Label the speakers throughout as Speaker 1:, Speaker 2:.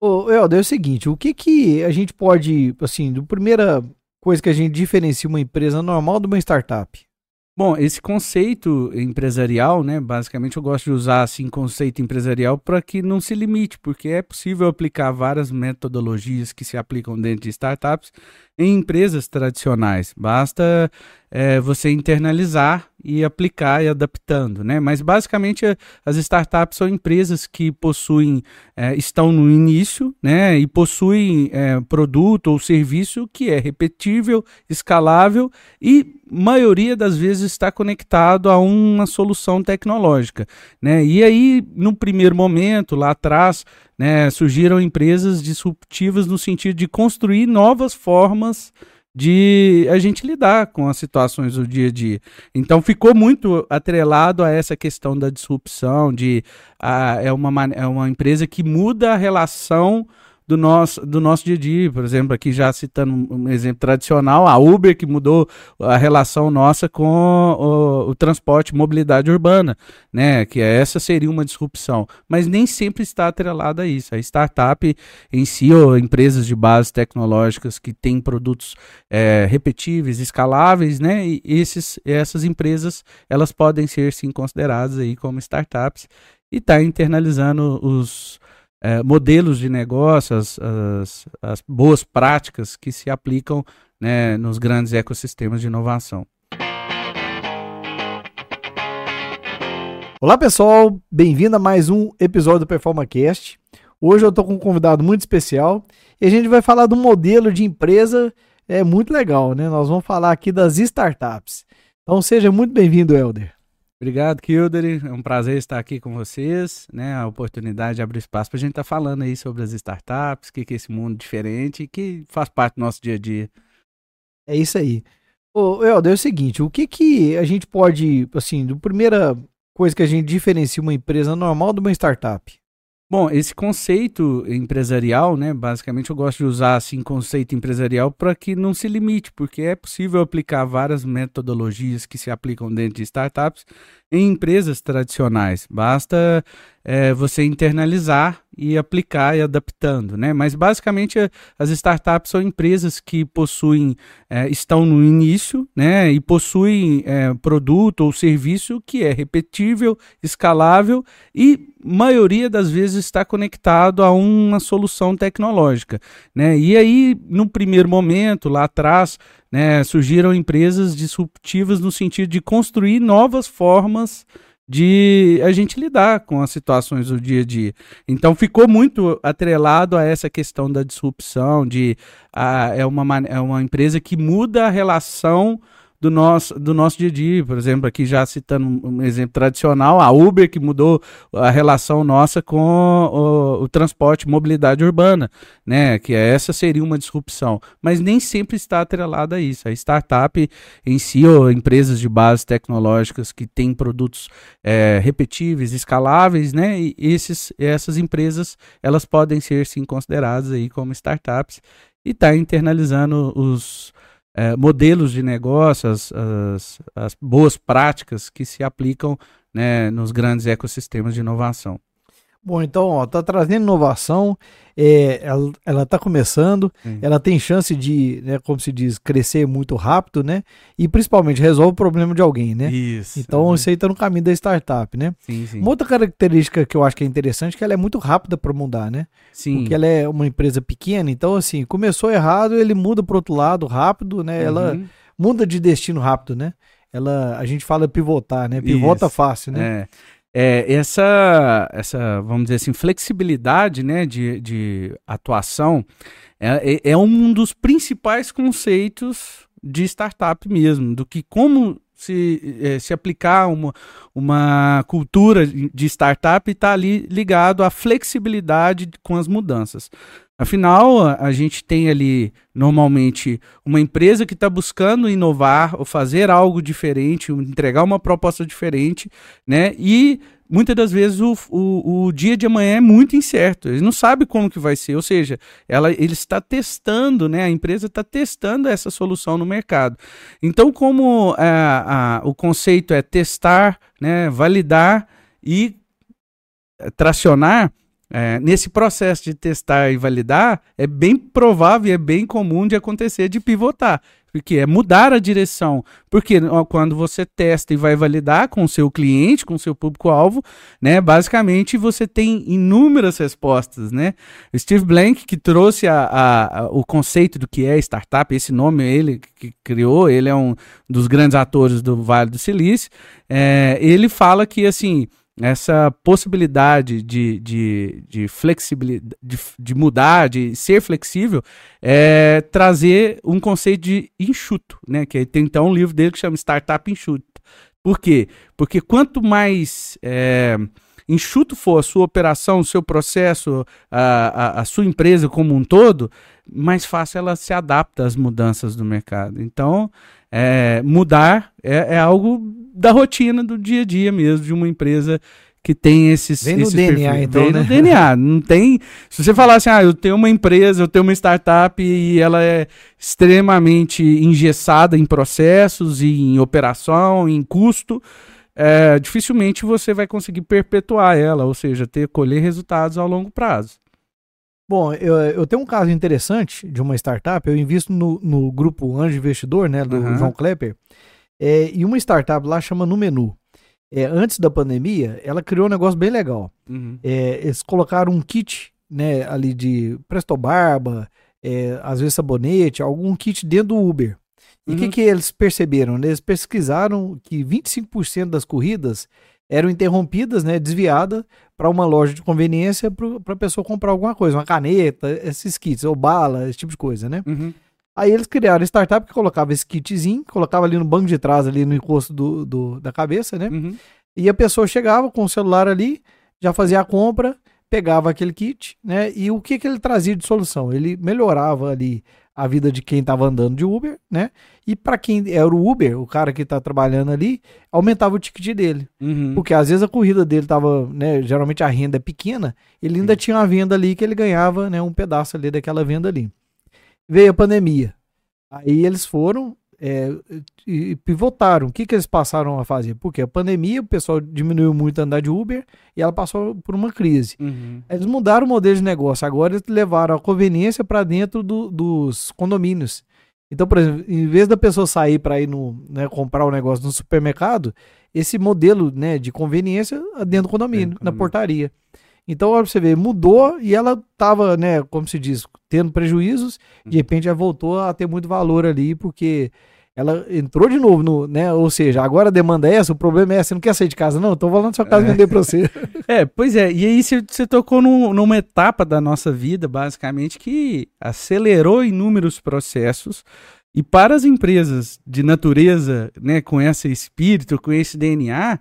Speaker 1: Ô, Helder, é o seguinte, o que que a gente pode, assim, do primeira coisa que a gente diferencia uma empresa normal de uma startup?
Speaker 2: Bom, esse conceito empresarial, né, basicamente eu gosto de usar assim conceito empresarial para que não se limite, porque é possível aplicar várias metodologias que se aplicam dentro de startups em empresas tradicionais. Basta é, você internalizar e aplicar e adaptando, né? Mas basicamente as startups são empresas que possuem, é, estão no início, né? E possuem é, produto ou serviço que é repetível, escalável e maioria das vezes está conectado a uma solução tecnológica, né? E aí no primeiro momento lá atrás né, surgiram empresas disruptivas no sentido de construir novas formas de a gente lidar com as situações do dia a dia. Então ficou muito atrelado a essa questão da disrupção, de a, é, uma, é uma empresa que muda a relação do nosso, do nosso dia a dia. Por exemplo, aqui já citando um exemplo tradicional, a Uber, que mudou a relação nossa com o, o transporte, mobilidade urbana, né? Que essa seria uma disrupção. Mas nem sempre está atrelada a isso. A startup em si, ou empresas de bases tecnológicas que têm produtos é, repetíveis, escaláveis, né? E esses, essas empresas, elas podem ser sim consideradas aí como startups e está internalizando os é, modelos de negócio, as, as, as, boas práticas que se aplicam né, nos grandes ecossistemas de inovação.
Speaker 1: Olá pessoal, bem-vindo a mais um episódio do PerformaCast. Hoje eu estou com um convidado muito especial e a gente vai falar de um modelo de empresa é muito legal, né? Nós vamos falar aqui das startups. Então seja muito bem-vindo, Helder.
Speaker 2: Obrigado, Kilder. É um prazer estar aqui com vocês, né? A oportunidade de abrir espaço para a gente estar tá falando aí sobre as startups, o que, que é esse mundo diferente que faz parte do nosso dia a dia.
Speaker 1: É isso aí. Ô, Helder, é o seguinte, o que que a gente pode, assim, a primeira coisa que a gente diferencia uma empresa normal de uma startup?
Speaker 2: Bom, esse conceito empresarial, né, basicamente eu gosto de usar assim conceito empresarial para que não se limite, porque é possível aplicar várias metodologias que se aplicam dentro de startups em empresas tradicionais. Basta é, você internalizar e aplicar e adaptando, né? Mas basicamente as startups são empresas que possuem, é, estão no início, né? E possuem é, produto ou serviço que é repetível, escalável e maioria das vezes está conectado a uma solução tecnológica, né? E aí no primeiro momento lá atrás né, surgiram empresas disruptivas no sentido de construir novas formas de a gente lidar com as situações do dia a dia. Então ficou muito atrelado a essa questão da disrupção, de a, é, uma, é uma empresa que muda a relação do nosso, do nosso dia a dia. Por exemplo, aqui já citando um exemplo tradicional, a Uber, que mudou a relação nossa com o, o transporte, mobilidade urbana, né? Que essa seria uma disrupção. Mas nem sempre está atrelada a isso. A startup em si, ou empresas de bases tecnológicas que têm produtos é, repetíveis, escaláveis, né? E esses, essas empresas, elas podem ser sim consideradas aí como startups e está internalizando os é, modelos de negócio, as, as, as, boas práticas que se aplicam né, nos grandes ecossistemas de inovação.
Speaker 1: Bom, então, ó, tá trazendo inovação, é, ela, ela tá começando, sim. ela tem chance de, né, como se diz, crescer muito rápido, né? E principalmente resolve o problema de alguém, né?
Speaker 2: Isso.
Speaker 1: Então, isso aí tá no caminho da startup, né?
Speaker 2: Sim, sim.
Speaker 1: Uma outra característica que eu acho que é interessante é que ela é muito rápida para mudar, né?
Speaker 2: Sim.
Speaker 1: Porque ela é uma empresa pequena, então, assim, começou errado, ele muda para outro lado rápido, né? Uhum. Ela muda de destino rápido, né? Ela, a gente fala pivotar, né? Pivota Isso. fácil, né?
Speaker 2: É é, essa, essa, vamos dizer assim, flexibilidade né, de, de atuação é, é, é um dos principais conceitos de startup mesmo, do que como se, é, se aplicar uma, uma cultura de startup está ali ligado à flexibilidade com as mudanças. Afinal, a, gente tem ali normalmente uma empresa que está buscando inovar ou fazer algo diferente, entregar uma proposta diferente, né? E muitas das vezes o, o, o, dia de amanhã é muito incerto. Ele não sabe como que vai ser. Ou seja, ela, ele está testando, né? A empresa está testando essa solução no mercado. Então, como a, o conceito é testar, né? Validar e tracionar é, nesse processo de testar e validar, é bem provável e é bem comum de acontecer de pivotar porque é mudar a direção. Porque quando você testa e vai validar com o seu cliente, com o seu público-alvo, né, basicamente você tem inúmeras respostas, né? Steve Blank, que trouxe a, a, a, o conceito do que é startup, esse nome ele que criou, ele é um dos grandes atores do Vale do Silício, é, ele fala que, assim, essa possibilidade de, de, de flexibilidade, de, de, mudar, de ser flexível, é trazer um conceito de enxuto, né? Que tem então um livro dele que chama Startup Enxuto. Por quê? Porque quanto mais é, enxuto for a sua operação, o seu processo, a, a, a sua empresa como um todo, mais fácil ela se adapta às mudanças do mercado. Então, é, mudar é, é, algo da rotina do dia a dia mesmo de uma empresa que tem esses
Speaker 1: Vem no DNA, perfis. então,
Speaker 2: Vem
Speaker 1: né?
Speaker 2: no DNA. Não tem. Se você falar assim, ah, eu tenho uma empresa, eu tenho uma startup e ela é extremamente engessada em processos, em operação, em custo, é, dificilmente você vai conseguir perpetuar ela, ou seja, ter colher resultados ao longo prazo.
Speaker 1: Bom, eu, eu tenho um caso interessante de uma startup. Eu invisto no, no grupo Anjo Investidor, né, do uhum. João Klepper. É, e uma startup lá chama No Menu. É, antes da pandemia, ela criou um negócio bem legal. Uhum. É, eles colocaram um kit né, ali de Presto Barba, é, às vezes sabonete, algum kit dentro do Uber. E o uhum. que, que eles perceberam? Eles pesquisaram que 25% das corridas eram interrompidas, né, desviadas para uma loja de conveniência para a pessoa comprar alguma coisa, uma caneta, esses kits, ou bala, esse tipo de coisa, né? Uhum. Aí eles criaram a startup que colocava esse kitzinho, colocava ali no banco de trás, ali no encosto do, do da cabeça, né? Uhum. E a pessoa chegava com o celular ali, já fazia a compra, pegava aquele kit, né? E o que, que ele trazia de solução? Ele melhorava ali a vida de quem estava andando de Uber, né? E para quem era o Uber, o cara que está trabalhando ali, aumentava o ticket dele. Uhum. Porque às vezes a corrida dele estava, né? Geralmente a renda é pequena, ele ainda tinha uma venda ali que ele ganhava, né? Um pedaço ali daquela venda ali. Veio a pandemia. Aí eles foram é, e pivotaram. O que, que eles passaram a fazer? Porque a pandemia, o pessoal diminuiu muito a andar de Uber e ela passou por uma crise. Uhum. Eles mudaram o modelo de negócio. Agora eles levaram a conveniência para dentro do, dos condomínios. Então, por exemplo, em vez da pessoa sair para ir no, né, comprar o um negócio no supermercado, esse modelo né, de conveniência dentro do condomínio, na portaria. Então, olha pra você ver, mudou e ela tava, né, como se diz, tendo prejuízos, de uhum. repente já voltou a ter muito valor ali, porque ela entrou de novo no, né? Ou seja, agora a demanda é essa, o problema é essa, você não quer sair de casa, não? Então vou lá na sua casa é. vender para você.
Speaker 2: É, pois é, e aí você, você tocou num, numa etapa da nossa vida, basicamente, que acelerou inúmeros processos. E para as empresas de natureza, né, com esse espírito, com esse DNA,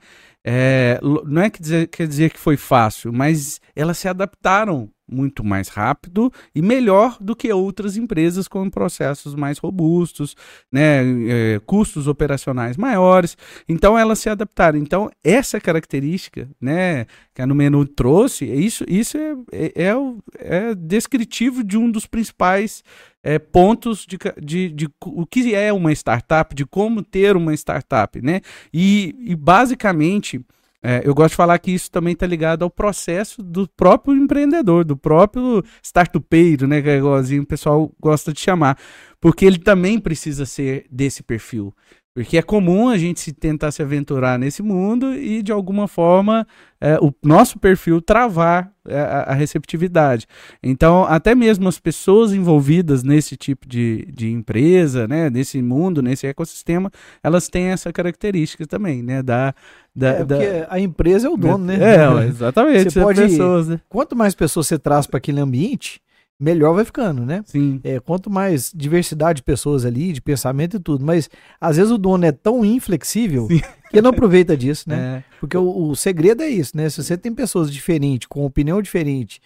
Speaker 2: é, não é que dizer, quer dizer que foi fácil, mas elas se adaptaram muito mais rápido e melhor do que outras empresas com processos mais robustos, né, é, custos operacionais maiores. Então elas se adaptaram. Então essa característica, né, que a menu trouxe, isso, isso é, é, é, é descritivo de um dos principais é, pontos de, de, de, o que é uma startup, de como ter uma startup, né? E, e basicamente, é, eu gosto de falar que isso também está ligado ao processo do próprio empreendedor, do próprio startupeiro, né? Que é igualzinho o pessoal gosta de chamar. Porque ele também precisa ser desse perfil. Porque é comum a gente se tentar se aventurar nesse mundo e, de alguma forma, é, o nosso perfil travar é, a, a, receptividade. Então, até mesmo as pessoas envolvidas nesse tipo de, de empresa, né, nesse mundo, nesse ecossistema, elas têm essa característica também, né? Da, da,
Speaker 1: é, da... a empresa é o dono, né?
Speaker 2: É, exatamente.
Speaker 1: Você pode, pessoas, né? Quanto mais pessoas você traz para aquele ambiente, melhor vai ficando, né?
Speaker 2: Sim.
Speaker 1: É, quanto mais diversidade de pessoas ali, de pensamento e tudo. Mas às vezes o dono é tão inflexível Sim. que não aproveita disso, né? É. Porque o, o, segredo é isso, né? Se você tem pessoas diferentes, com opinião diferente,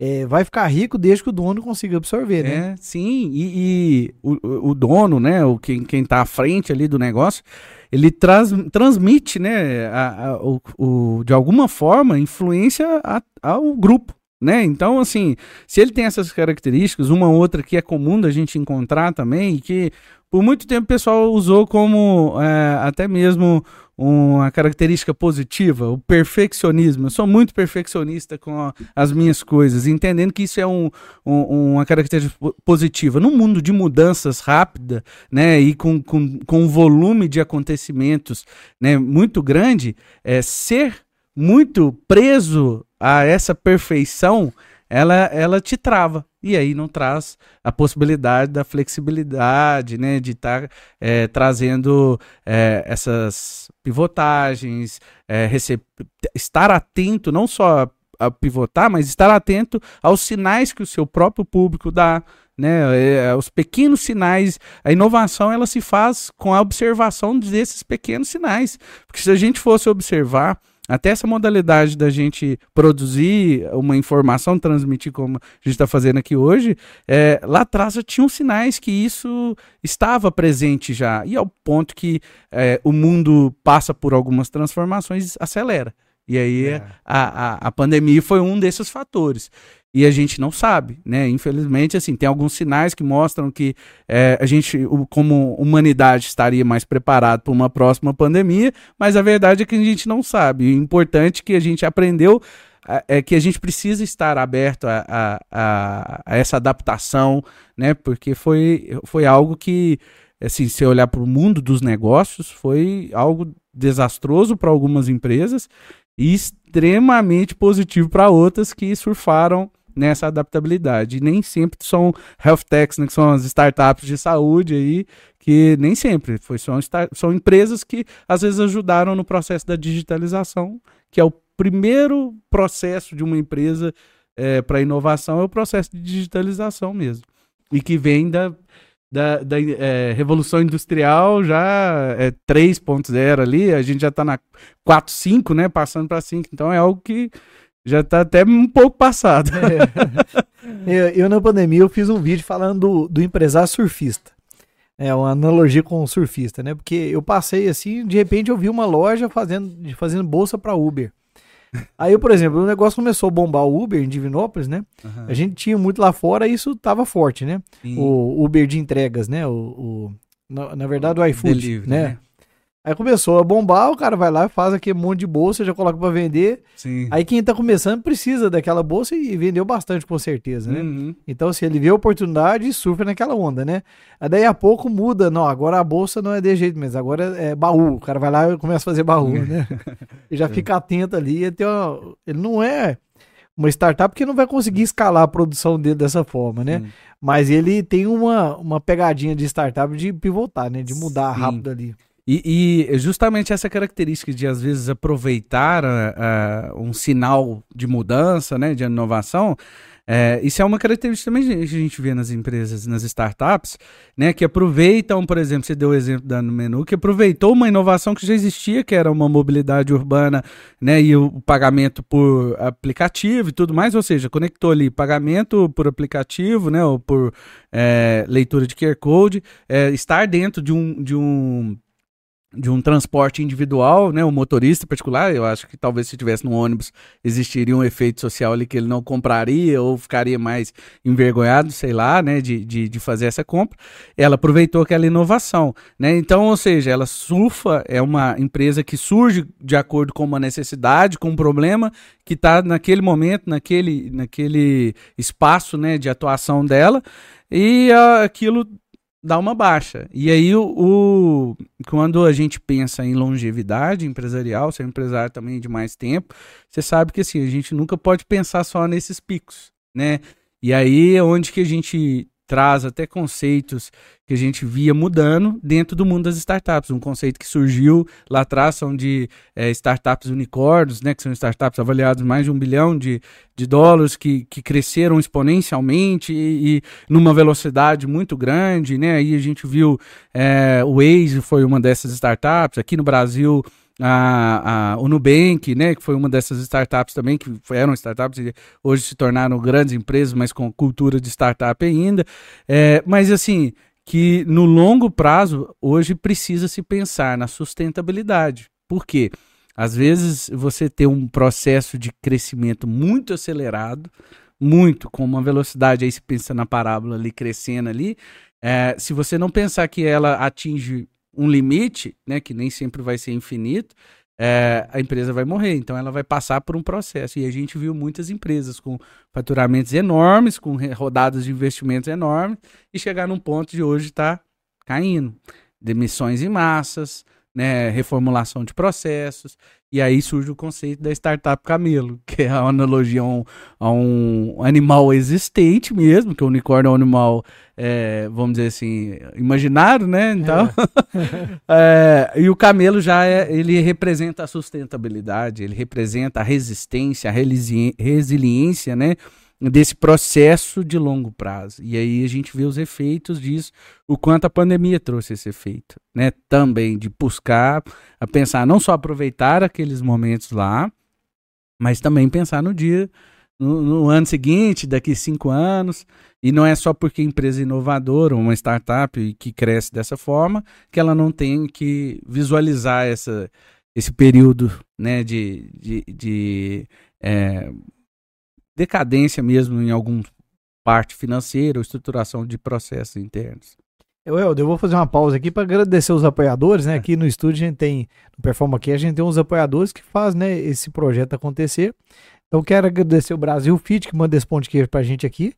Speaker 1: é, vai ficar rico desde que o dono consiga absorver, né?
Speaker 2: É, sim, e, e o, o, dono, né? O, quem, quem tá à frente ali do negócio, ele traz, transmite, né? A, a, o, o, de alguma forma, influência a, ao grupo né? Então, assim, se ele tem essas características, uma outra que é comum da gente encontrar também, que por muito tempo o pessoal usou como é, até mesmo uma característica positiva, o perfeccionismo. Eu sou muito perfeccionista com as minhas coisas, entendendo que isso é um, um, uma característica positiva. Num mundo de mudanças rápidas, né, e com, com, com um volume de acontecimentos né, muito grande, é, ser muito preso a essa perfeição, ela, ela te trava. E aí não traz a possibilidade da flexibilidade, né? De estar tá, é, trazendo é, essas pivotagens, é, estar atento não só a pivotar, mas estar atento aos sinais que o seu próprio público dá, né? Os pequenos sinais, a inovação ela se faz com a observação desses pequenos sinais, porque se a gente fosse observar até essa modalidade da gente produzir uma informação, transmitir como a gente está fazendo aqui hoje, é, lá atrás já tinham sinais que isso estava presente já. E ao ponto que é, o mundo passa por algumas transformações, acelera. E aí é. a, a, a pandemia foi um desses fatores e a gente não sabe, né? Infelizmente, assim, tem alguns sinais que mostram que é, a gente, como humanidade, estaria mais preparado para uma próxima pandemia, mas a verdade é que a gente não sabe. O importante é que a gente aprendeu é que a gente precisa estar aberto a, a, a, a essa adaptação, né? Porque foi, foi algo que, assim, se olhar para o mundo dos negócios, foi algo desastroso para algumas empresas e extremamente positivo para outras que surfaram nessa adaptabilidade. nem sempre são health techs, né, que são as startups de saúde aí, que nem sempre foi são, são empresas que às vezes ajudaram no processo da digitalização, que é o primeiro processo de uma empresa é, para inovação, é o processo de digitalização mesmo. E que vem da, da, da é, Revolução Industrial já é 3.0 ali, a gente já está na 4.5, né, passando para 5. Então é algo que já tá até um pouco passado.
Speaker 1: É. eu, eu, na pandemia, eu fiz um vídeo falando do, do empresário surfista. É uma analogia com o surfista, né? Porque eu passei assim, de repente eu vi uma loja fazendo, fazendo bolsa para Uber. Aí, por exemplo, o negócio começou a bombar o Uber em Divinópolis, né? Uhum. A gente tinha muito lá fora e isso tava forte, né? Sim. O Uber de entregas, né? O, o na, na, verdade, o iFood, Delivery, né? né? Aí começou a bombar, o cara vai lá, faz aquele monte de bolsa, já coloca para vender. Sim. Aí quem tá começando precisa daquela bolsa e vendeu bastante, com certeza, né? Uhum. Então, se assim, ele vê a oportunidade, surfa naquela onda, né? Aí daí a pouco muda, não, agora a bolsa não é de jeito mesmo, agora é baú. O cara vai lá e começa a fazer baú, né? e já fica atento ali. Ele, uma... ele não é uma startup que não vai conseguir escalar a produção dele dessa forma, né? Mas ele tem uma, uma pegadinha de startup de pivotar, né? De mudar Sim. rápido ali.
Speaker 2: E, e, justamente essa característica de, às vezes, aproveitar uh, um sinal de mudança, né, de inovação, é, isso é uma característica também que a gente vê nas empresas, nas startups, né, que aproveitam, por exemplo, você deu o exemplo da menu, que aproveitou uma inovação que já existia, que era uma mobilidade urbana, né, e o pagamento por aplicativo e tudo mais, ou seja, conectou ali pagamento por aplicativo, né, ou por é, leitura de QR Code, é, estar dentro de um, de um de um transporte individual, né, o motorista particular, eu acho que talvez se tivesse no ônibus existiria um efeito social ali que ele não compraria ou ficaria mais envergonhado, sei lá, né, de, de, de fazer essa compra. Ela aproveitou aquela inovação, né, então, ou seja, ela surfa, é uma empresa que surge de acordo com uma necessidade, com um problema que está naquele momento, naquele, naquele espaço, né, de atuação dela, e uh, aquilo dá uma baixa. E aí, o, o, quando a gente pensa em longevidade empresarial, ser empresário também de mais tempo, você sabe que assim, a gente nunca pode pensar só nesses picos, né? E aí é onde que a gente traz até conceitos que a gente via mudando dentro do mundo das startups. Um conceito que surgiu lá atrás são de é, startups unicórnios, né, que são startups avaliadas mais de um bilhão de, de dólares, que, que cresceram exponencialmente e, e numa velocidade muito grande. Né? Aí a gente viu é, o Waze foi uma dessas startups. Aqui no Brasil, a, a, o Nubank, né, que foi uma dessas startups também, que eram startups e hoje se tornaram grandes empresas, mas com cultura de startup ainda. É, mas assim, que no longo prazo, hoje precisa se pensar na sustentabilidade. Por quê? Às vezes você tem um processo de crescimento muito acelerado, muito, com uma velocidade, aí se pensa na parábola ali crescendo ali. É, se você não pensar que ela atinge um limite, né, que nem sempre vai ser infinito, é, a empresa vai morrer. Então ela vai passar por um processo. E a gente viu muitas empresas com faturamentos enormes, com rodadas de investimentos enormes, e chegar num ponto de hoje estar tá caindo. Demissões em massas, né, reformulação de processos. E aí surge o conceito da startup camelo, que é uma analogia a um, a um animal existente mesmo, que o unicórnio é um animal, é, vamos dizer assim, imaginário, né? Então, é. é, e o camelo já é, ele representa a sustentabilidade, ele representa a resistência, a resiliência, né? Desse processo de longo prazo. E aí a gente vê os efeitos disso, o quanto a pandemia trouxe esse efeito, né? Também de buscar a pensar não só aproveitar aqueles momentos lá, mas também pensar no dia, no, no ano seguinte, daqui cinco anos. E não é só porque empresa inovadora, uma startup que cresce dessa forma, que ela não tem que visualizar essa, esse período né, de, de, de é, decadência mesmo em algum parte financeira ou estruturação de processos internos.
Speaker 1: Eu, eu vou fazer uma pausa aqui para agradecer os apoiadores, né? É. Aqui no estúdio a gente tem, no Performa aqui, a gente tem uns apoiadores que fazem né, esse projeto acontecer. Então quero agradecer o Brasil Fit, que manda esse pão de queijo pra gente aqui.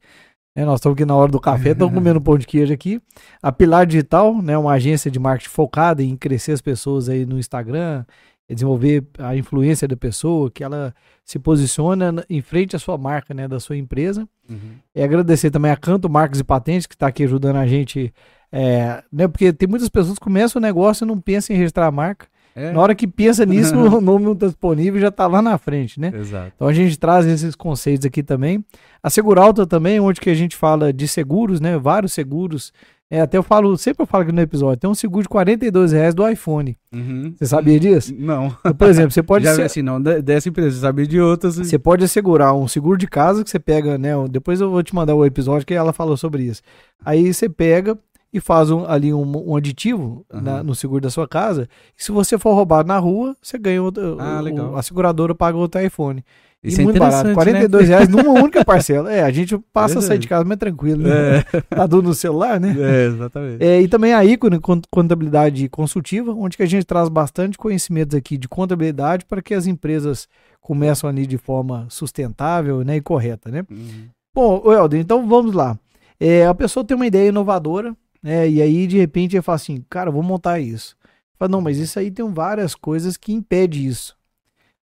Speaker 1: É, nós estamos aqui na hora do café, estamos comendo pão de queijo aqui. A Pilar Digital, né, uma agência de marketing focada em crescer as pessoas aí no Instagram, desenvolver a influência da pessoa, que ela se posiciona em frente à sua marca, né, da sua empresa. Uhum. E agradecer também a Canto Marcas e Patentes, que está aqui ajudando a gente, é, né, porque tem muitas pessoas que começam o negócio e não pensam em registrar a marca. É. Na hora que pensa nisso, o nome não está disponível já está lá na frente, né? Exato. Então a gente traz esses conceitos aqui também. A Seguralta também, onde que a gente fala de seguros, né? Vários seguros é, até eu falo, sempre eu falo aqui no episódio, tem um seguro de 42 reais do iPhone. Uhum. Você sabia disso?
Speaker 2: Não.
Speaker 1: Então, por exemplo, você pode...
Speaker 2: Já ser... assim, não dessa empresa, você sabia de outras.
Speaker 1: Você pode assegurar um seguro de casa que você pega, né? Depois eu vou te mandar o episódio que ela falou sobre isso. Aí você pega e faz um, ali um, um aditivo uhum. na, no seguro da sua casa. E se você for roubado na rua, você ganha outro, ah, o, a seguradora paga outro iPhone. Isso e é muito barato. 42 né? reais numa única parcela. É, a gente passa a sair de casa mais tranquilo, né? É. Tá tudo no celular, né?
Speaker 2: É, exatamente.
Speaker 1: É, e também a ícone contabilidade consultiva, onde que a gente traz bastante conhecimentos aqui de contabilidade para que as empresas começam ali de forma sustentável né, e correta, né? Uhum. Bom, Helder, então vamos lá. É, a pessoa tem uma ideia inovadora, né? E aí, de repente, ele fala assim, cara, vou montar isso. Fala, não, mas isso aí tem várias coisas que impedem isso.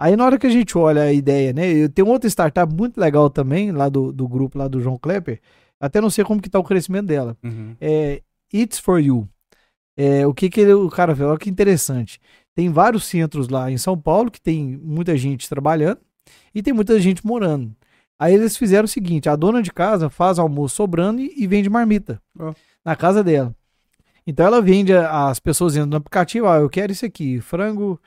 Speaker 1: Aí na hora que a gente olha a ideia, né? Eu tenho outra startup muito legal também, lá do, do grupo lá do João Klepper. Até não sei como que tá o crescimento dela. Uhum. É It's for You. É, o que que ele, o cara fez? Olha que interessante. Tem vários centros lá em São Paulo que tem muita gente trabalhando e tem muita gente morando. Aí eles fizeram o seguinte: a dona de casa faz almoço sobrando e, e vende marmita oh. na casa dela. Então ela vende, as pessoas entram no aplicativo, ah, eu quero isso aqui, frango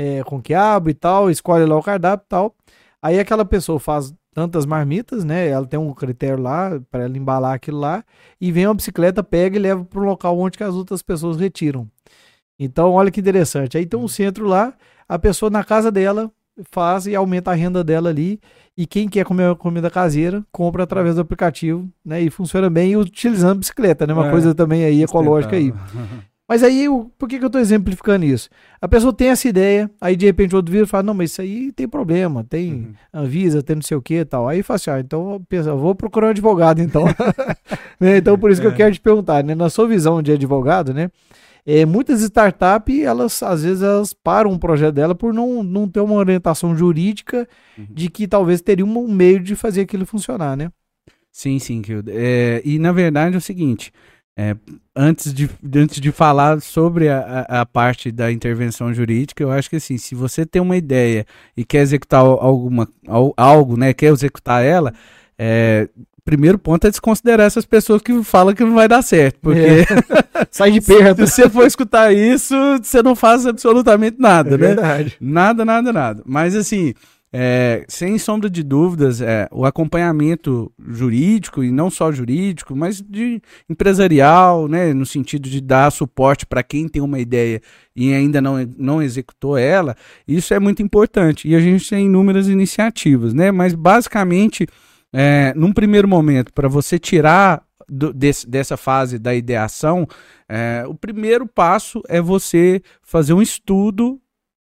Speaker 1: é, com quiabo e tal, escolhe lá o cardápio e tal. Aí aquela pessoa faz tantas marmitas, né? Ela tem um critério lá para ela embalar aquilo lá e vem uma bicicleta, pega e leva para o local onde que as outras pessoas retiram. Então, olha que interessante. Aí tem um centro lá, a pessoa na casa dela faz e aumenta a renda dela ali. E quem quer comer comida caseira, compra através do aplicativo, né? E funciona bem utilizando bicicleta, né? Uma é, coisa também aí ecológica aí. Mas aí, por que, que eu estou exemplificando isso? A pessoa tem essa ideia, aí de repente o outro vira e fala, não, mas isso aí tem problema, tem uhum. Anvisa, tem não sei o que e tal. Aí fala assim, ah, então pensa, vou procurar um advogado então. né? Então por isso que eu é. quero te perguntar, né? Na sua visão de advogado, né? É, muitas startups, elas às vezes elas param um projeto dela por não, não ter uma orientação jurídica uhum. de que talvez teria um meio de fazer aquilo funcionar, né?
Speaker 2: Sim, sim, é, e na verdade é o seguinte, é, antes, de, antes de falar sobre a, a, parte da intervenção jurídica, eu acho que assim, se você tem uma ideia e quer executar alguma, algo, né, quer executar ela, é, primeiro ponto é desconsiderar essas pessoas que falam que não vai dar certo, porque é.
Speaker 1: sai de perto.
Speaker 2: Se você for escutar isso, você não faz absolutamente nada, é né?
Speaker 1: Verdade.
Speaker 2: Nada, nada, nada. Mas assim, é, sem sombra de dúvidas, é, o acompanhamento jurídico, e não só jurídico, mas de empresarial, né, no sentido de dar suporte para quem tem uma ideia e ainda não, não executou ela, isso é muito importante. E a gente tem inúmeras iniciativas, né, mas basicamente, é, num primeiro momento, para você tirar do, desse, dessa fase da ideação, é, o primeiro passo é você fazer um estudo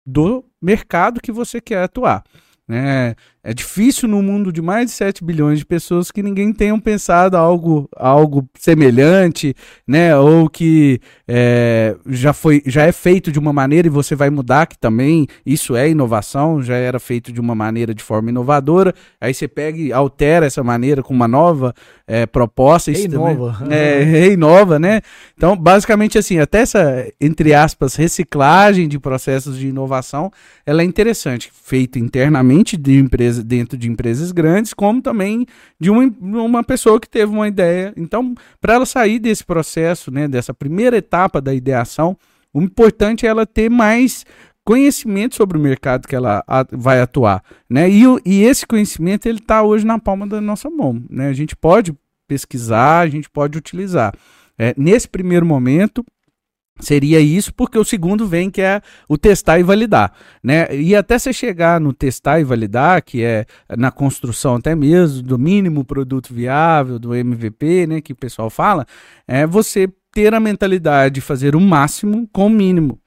Speaker 2: do mercado que você quer atuar. Né? É difícil no mundo de mais de 7 bilhões de pessoas que ninguém tenha pensado algo, algo semelhante, né? Ou que é, já, foi, já é feito de uma maneira e você vai mudar, que também isso é inovação, já era feito de uma maneira de forma inovadora. Aí você pega e altera essa maneira com uma nova é, proposta.
Speaker 1: Reinova.
Speaker 2: Também, é, reinova, né? Então, basicamente assim, até essa, entre aspas, reciclagem de processos de inovação, ela é interessante, feita internamente de empresas empresa, dentro de empresas grandes, como também de uma, uma pessoa que teve uma ideia. Então, para ela sair desse processo, né, dessa primeira etapa da ideação, o importante é ela ter mais conhecimento sobre o mercado que ela vai atuar, né? E, e esse conhecimento ele está hoje na palma da nossa mão, né? A gente pode pesquisar, a gente pode utilizar. É, nesse primeiro momento, Seria isso, porque o segundo vem que é o testar e validar, né? E até você chegar no testar e validar, que é na construção até mesmo do mínimo produto viável, do MVP, né, que o pessoal fala, é você ter a mentalidade de fazer o máximo com o mínimo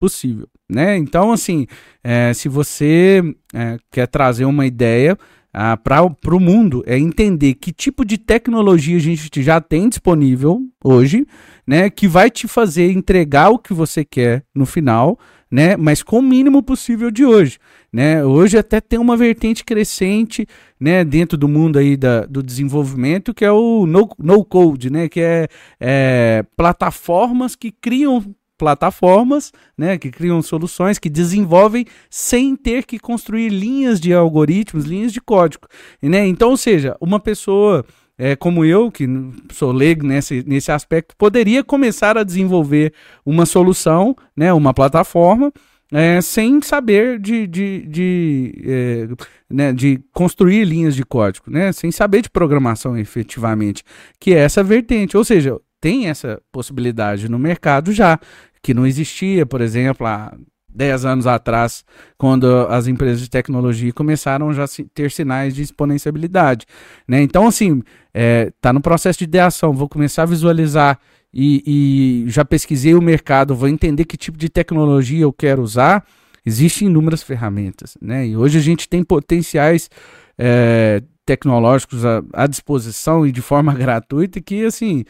Speaker 2: possível, né? Então, assim, é, se você é, quer trazer uma ideia ah, para o mundo, é entender que tipo de tecnologia a gente já tem disponível hoje, né, que vai te fazer entregar o que você quer no final, né, mas com o mínimo possível de hoje, né? Hoje até tem uma vertente crescente, né, dentro do mundo aí da, do desenvolvimento, que é o no, no code, né, que é, é plataformas que criam plataformas, né, que criam soluções, que desenvolvem sem ter que construir linhas de algoritmos, linhas de código, né? Então, ou seja, uma pessoa é, como eu, que sou leigo nesse, nesse aspecto, poderia começar a desenvolver uma solução, né, uma plataforma, é, sem saber de, de, de, é, né, de construir linhas de código, né, sem saber de programação efetivamente, que é essa vertente. Ou seja, tem essa possibilidade no mercado já, que não existia, por exemplo, há 10 anos atrás, quando as empresas de tecnologia começaram já a ter sinais de exponenciabilidade. Né? Então, assim, está é, tá no processo de ideação, vou começar a visualizar e, e, já pesquisei o mercado, vou entender que tipo de tecnologia eu quero usar. Existem inúmeras ferramentas, né? E hoje a gente tem potenciais é, tecnológicos à, à disposição e de forma gratuita que, assim,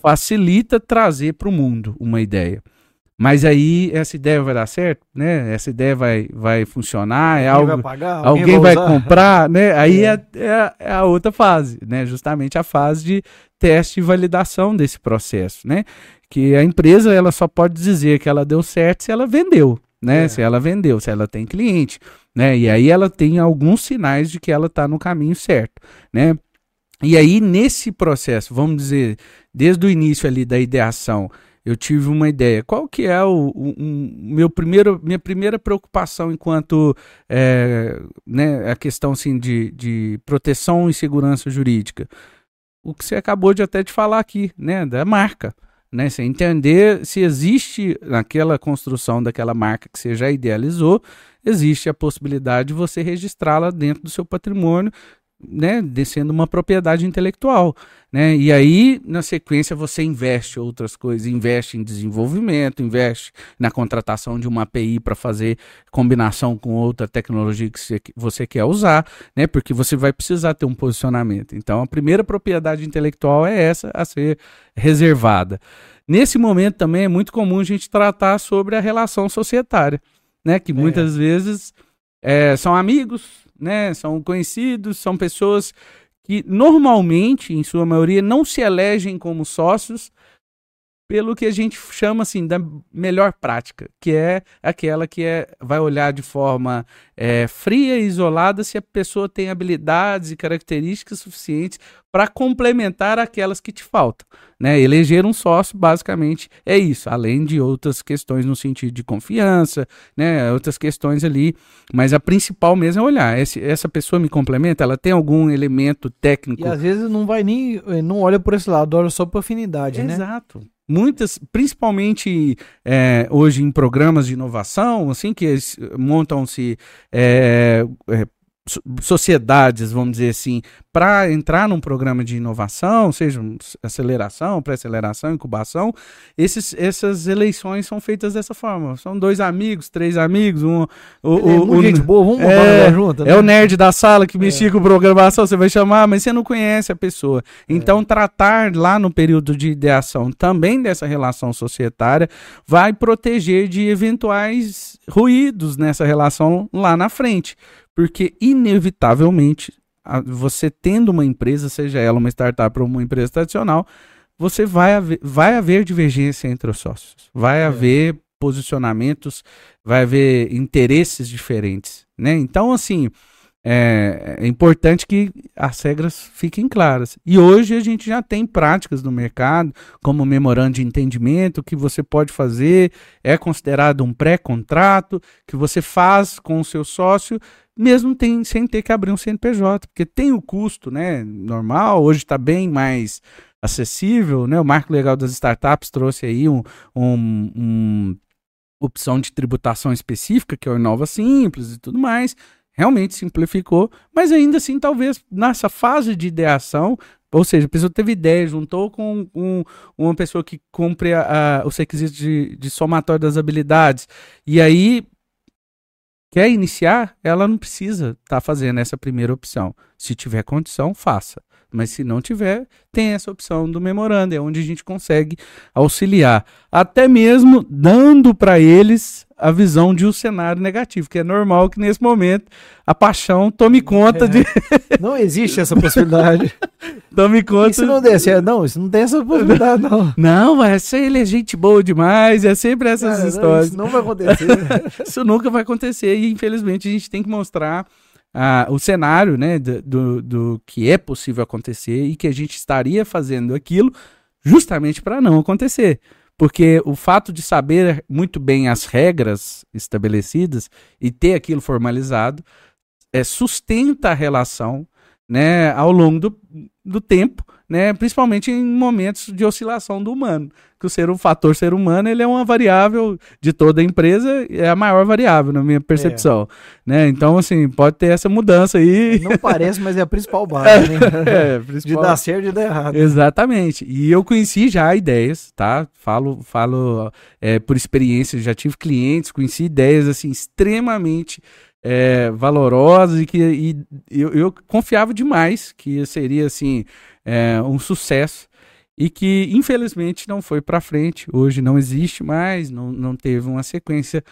Speaker 2: facilita trazer para o mundo uma ideia. Mas aí essa ideia vai dar certo, né? Essa ideia vai, vai funcionar, é alguém algo, vai pagar, alguém, alguém vai, vai comprar, né? Aí é. É, é. é. a outra fase, né? Justamente a fase de teste e validação desse processo, né? Que a empresa ela só pode dizer que ela deu certo se ela vendeu, né? É. Se ela vendeu, se ela tem cliente, né? E aí ela tem alguns sinais de que ela está no caminho certo, né? E aí nesse processo, vamos dizer, desde o início ali da ideação eu tive uma ideia. Qual que é o, o, meu primeiro, minha primeira preocupação enquanto é, né, a questão assim, de, de proteção e segurança jurídica? O que você acabou de até de falar aqui, né, da marca. Né, você entender se existe naquela construção daquela marca que você já idealizou, existe a possibilidade de você registrá-la dentro do seu patrimônio né, descendo uma propriedade intelectual, né? E aí, na sequência, você investe outras coisas, investe em desenvolvimento, investe na contratação de uma API para fazer combinação com outra tecnologia que você, quer usar, né? Porque você vai precisar ter um posicionamento. Então, a primeira propriedade intelectual é essa a ser reservada. Nesse momento também é muito comum a gente tratar sobre a relação societária, né? Que é. muitas vezes é, são amigos, né? São conhecidos, são pessoas que normalmente, em sua maioria, não se elegem como sócios pelo que a gente chama assim da melhor prática, que é aquela que é, vai olhar de forma é, fria e isolada se a pessoa tem habilidades e características suficientes para complementar aquelas que te faltam. Né? Eleger um sócio, basicamente, é isso, além de outras questões no sentido de confiança, né? outras questões ali, mas a principal mesmo é olhar, esse, essa pessoa me complementa, ela tem algum elemento técnico.
Speaker 1: E às vezes não vai nem, não olha por esse lado, olha só por afinidade,
Speaker 2: Exato. né? Exato muitas, principalmente é, hoje em programas de inovação, assim, que montam-se é, é, sociedades, vamos dizer assim, para entrar num programa de inovação, seja aceleração, pré-aceleração, incubação, esses, essas eleições são feitas dessa forma. São dois amigos, três amigos, um. O,
Speaker 1: é, o, o, gente boa, vamos
Speaker 2: é, junto. Né? É o nerd da sala que mexe é. com programação, você vai chamar, mas você não conhece a pessoa. É. Então, é. tratar lá no período de ideação também dessa relação societária vai proteger de eventuais ruídos nessa relação lá na frente. Porque, inevitavelmente, você tendo uma empresa, seja ela uma startup ou uma empresa tradicional, você vai haver, vai haver divergência entre os sócios. Vai é. haver posicionamentos, vai haver interesses diferentes, né? Então, assim, é, é, importante que as regras fiquem claras. E hoje a gente já tem práticas no mercado, como memorando de entendimento, que você pode fazer, é considerado um pré-contrato, que você faz com o seu sócio, mesmo tem, sem ter que abrir um CNPJ, porque tem o custo né, normal, hoje está bem mais acessível, né? O marco legal das startups trouxe aí um, um, um opção de tributação específica, que é o Inova Simples e tudo mais realmente simplificou, mas ainda assim, talvez nessa fase de ideação, ou seja, a pessoa teve ideia, juntou com um, uma pessoa que cumpre a, a, os requisitos de, de somatório das habilidades, e aí quer iniciar, ela não precisa estar tá fazendo essa primeira opção. Se tiver condição, faça. Mas se não tiver, tem essa opção do memorando, é onde a gente consegue auxiliar, até mesmo dando para eles a visão de um cenário negativo, que é normal que nesse momento a paixão tome conta é. de.
Speaker 1: Não existe essa possibilidade.
Speaker 2: tome conta.
Speaker 1: Se não der certo, não, isso não tem essa possibilidade, não.
Speaker 2: Não, ser ele é gente boa demais, é sempre essas Cara, histórias.
Speaker 1: Não, isso não vai acontecer.
Speaker 2: isso nunca vai acontecer e infelizmente a gente tem que mostrar ah, o cenário né, do, do, do, que é possível acontecer e que a gente estaria fazendo aquilo justamente para não acontecer. Porque o fato de saber muito bem as regras estabelecidas e ter aquilo formalizado é, sustenta a relação né, ao longo do, do tempo né? Principalmente em momentos de oscilação do humano, que o ser o fator ser humano ele é uma variável de toda a empresa, é a maior variável na minha percepção, é. né? Então assim pode ter essa mudança aí.
Speaker 1: Não parece, mas é a principal base, né? é, principal... De dar certo e de dar errado.
Speaker 2: Exatamente. E eu conheci já ideias, tá? Falo, falo é, por experiência, já tive clientes, conheci ideias assim extremamente é, valorosas e que e eu, eu confiava demais que seria assim é, um sucesso e que infelizmente não foi para frente. Hoje não existe mais, não, não teve uma sequência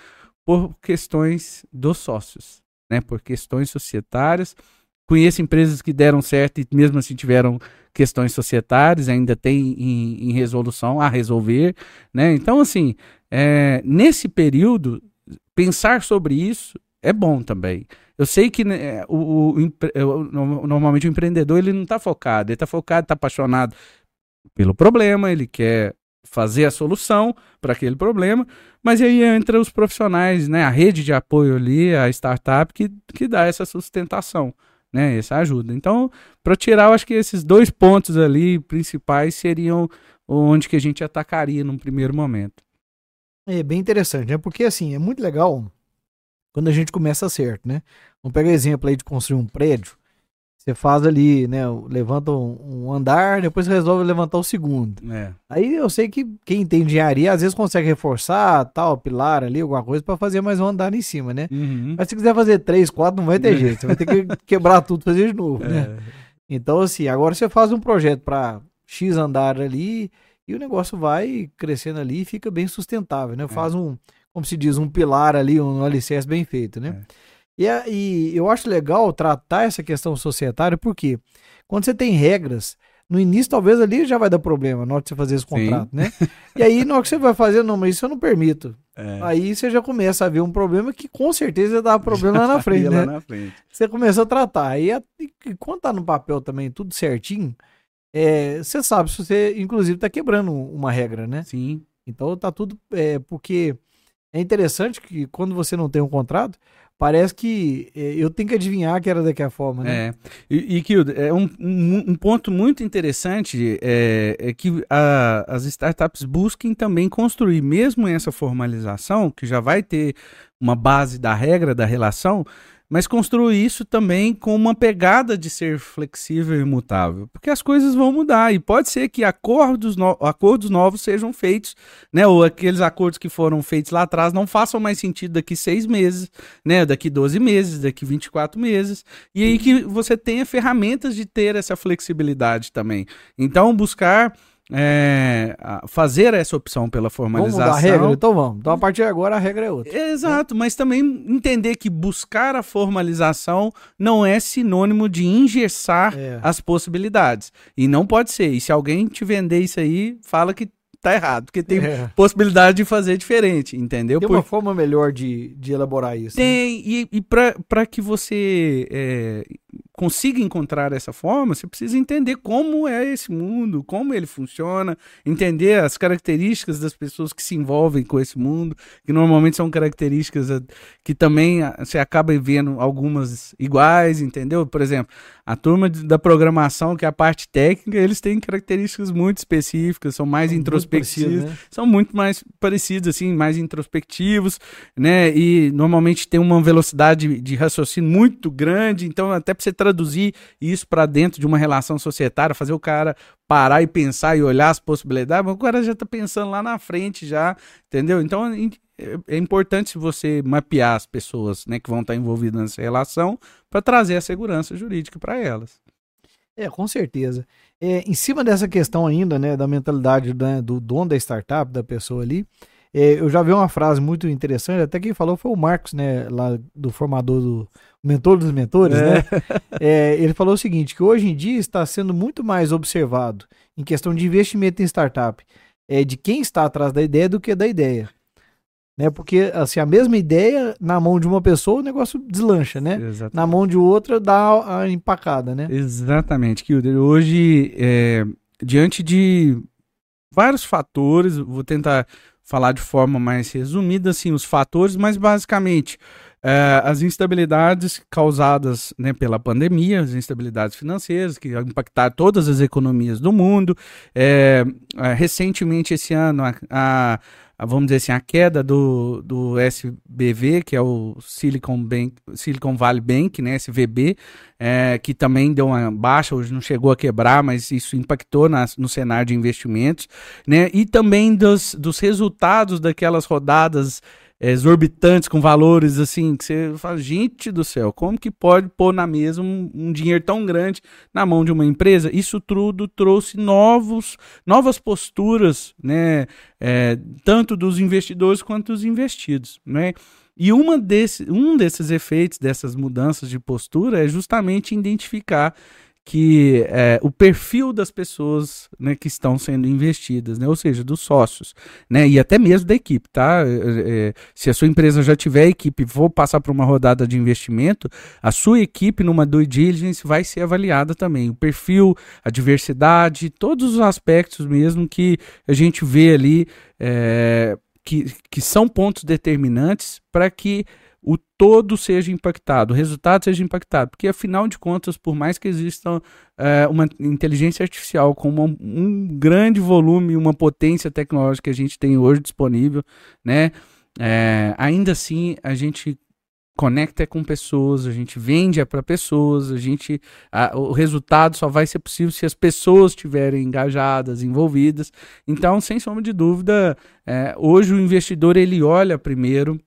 Speaker 2: por questões dos sócios, né? Por questões societárias. Conheço empresas que deram certo e mesmo assim tiveram questões societárias, ainda tem em, em resolução a resolver, né? Então, assim, é, nesse período, pensar sobre isso é bom também. Eu sei que né, o, o, o, normalmente o empreendedor ele não está focado, ele está focado, está apaixonado pelo problema, ele quer fazer a solução para aquele problema, mas aí entra os profissionais, né, a rede de apoio ali, a startup que, que dá essa sustentação, né, essa ajuda. Então, para tirar, eu acho que esses dois pontos ali principais seriam onde que a gente atacaria num primeiro momento.
Speaker 1: É bem interessante, né? Porque assim, é muito legal quando a gente começa certo, né? Vamos pegar exemplo aí de construir um prédio. Você faz ali, né? Levanta um, andar, depois resolve levantar o segundo. É. Aí eu sei que quem tem engenharia às vezes consegue reforçar tal, pilar ali, alguma coisa, para fazer mais um andar em cima, né? Uhum. Mas se quiser fazer três, quatro, não vai ter jeito. Você vai ter que quebrar tudo fazer de novo, né? é. né? Então, assim, agora você faz um projeto para X andar ali e o negócio vai crescendo ali e fica bem sustentável, né? É. Faz um, como se diz, um pilar ali, um alicerce bem feito, né? É. E, e eu acho legal tratar essa questão societária, porque quando você tem regras, no início talvez ali já vai dar problema na hora de você fazer esse contrato, Sim. né? E aí na hora que você vai fazer, não, mas isso eu não permito. É. Aí você já começa a ver um problema que com certeza dá problema lá na frente, né? Na frente. Você começa a tratar. Aí quando tá no papel também tudo certinho, é, você sabe se você, inclusive, tá quebrando uma regra, né?
Speaker 2: Sim.
Speaker 1: Então tá tudo. É, porque é interessante que quando você não tem um contrato, parece que é, eu tenho que adivinhar que era daquela forma, né?
Speaker 2: É. E, e Kildo, é um, um, um, ponto muito interessante é, é que a, as startups busquem também construir, mesmo essa formalização, que já vai ter uma base da regra da relação, mas construir isso também com uma pegada de ser flexível e mutável, porque as coisas vão mudar e pode ser que acordos, no acordos novos sejam feitos, né, ou aqueles acordos que foram feitos lá atrás não façam mais sentido daqui seis meses, né, daqui 12 meses, daqui 24 meses, e aí que você tenha ferramentas de ter essa flexibilidade também. Então, buscar é, fazer essa opção pela formalização. Vamos
Speaker 1: mudar a regra? Então vamos. Então a partir de agora a regra é outra.
Speaker 2: Exato, né? mas também entender que buscar a formalização não é sinônimo de engessar é. as possibilidades. E não pode ser. E se alguém te vender isso aí, fala que tá errado, porque tem é. possibilidade de fazer diferente, entendeu?
Speaker 1: Tem uma Por... forma melhor de, de elaborar isso.
Speaker 2: Né? Tem, né? e, e para que você é, consiga encontrar essa forma, você precisa entender como é esse mundo, como ele funciona, entender as características das pessoas que se envolvem com esse mundo, que normalmente são características eh, que também ah, você acaba vendo algumas iguais, entendeu? Por exemplo, a turma da programação, que é a parte técnica, eles têm características muito específicas, são mais são introspectivos, né? são muito mais parecidos, assim, mais introspectivos, né? E normalmente tem uma velocidade de raciocínio muito grande, então até para você traduzir isso para dentro de uma relação societária, fazer o cara parar e pensar e olhar as possibilidades, o cara já está pensando lá na frente já, entendeu? Então é, é importante você mapear as pessoas né, que vão estar envolvidas nessa relação para trazer a segurança jurídica para elas.
Speaker 1: É, com certeza. É, em cima dessa questão ainda, né, da mentalidade né, do dono da startup, da pessoa ali, é, eu já vi uma frase muito interessante, até quem falou foi o Marcos, né, lá do formador do mentor dos mentores, é. né? É, ele falou o seguinte, que hoje em dia está sendo muito mais observado em questão de investimento em startup, é de quem está atrás da ideia do que da ideia. Né? Porque assim, a mesma ideia na mão de uma pessoa, o negócio deslancha, né? Exatamente. Na mão de outra dá a empacada, né?
Speaker 2: Exatamente, Kilder. Hoje, é, diante de vários fatores, vou tentar falar de forma mais resumida, assim, os fatores, mas basicamente é, as instabilidades causadas né, pela pandemia, as instabilidades financeiras que impactaram todas as economias do mundo. É, é, recentemente, esse ano, a, a, vamos dizer assim, a queda do, do SBV, que é o Silicon, Bank, Silicon Valley Bank, né, SVB, é, que também deu uma baixa, hoje não chegou a quebrar, mas isso impactou na, no cenário de investimentos, né, e também dos, dos resultados daquelas rodadas exorbitantes, com valores assim, que você fala, gente do céu, como que pode pôr na mesa um, um, dinheiro tão grande na mão de uma empresa? Isso tudo trouxe novos, novas posturas, né, é, tanto dos investidores quanto dos investidos, né? E uma desse, um desses efeitos dessas mudanças de postura é justamente identificar que é, o perfil das pessoas né, que estão sendo investidas, né, ou seja, dos sócios, né, e até mesmo da equipe, tá? É, é se a sua empresa já tiver equipe, for passar por uma rodada de investimento, a sua equipe numa due diligence vai ser avaliada também, o perfil, a diversidade, todos os aspectos mesmo que a gente vê ali é, que, que são pontos determinantes para que o todo seja impactado, o resultado seja impactado. Porque, afinal de contas, por mais que exista é, uma inteligência artificial com uma, um grande volume, uma potência tecnológica que a gente tem hoje disponível, né? É, ainda assim, a gente conecta com pessoas, a gente vende para pessoas, a gente a, o resultado só vai ser possível se as pessoas estiverem engajadas, envolvidas. Então, sem sombra de dúvida, é, hoje o investidor ele olha primeiro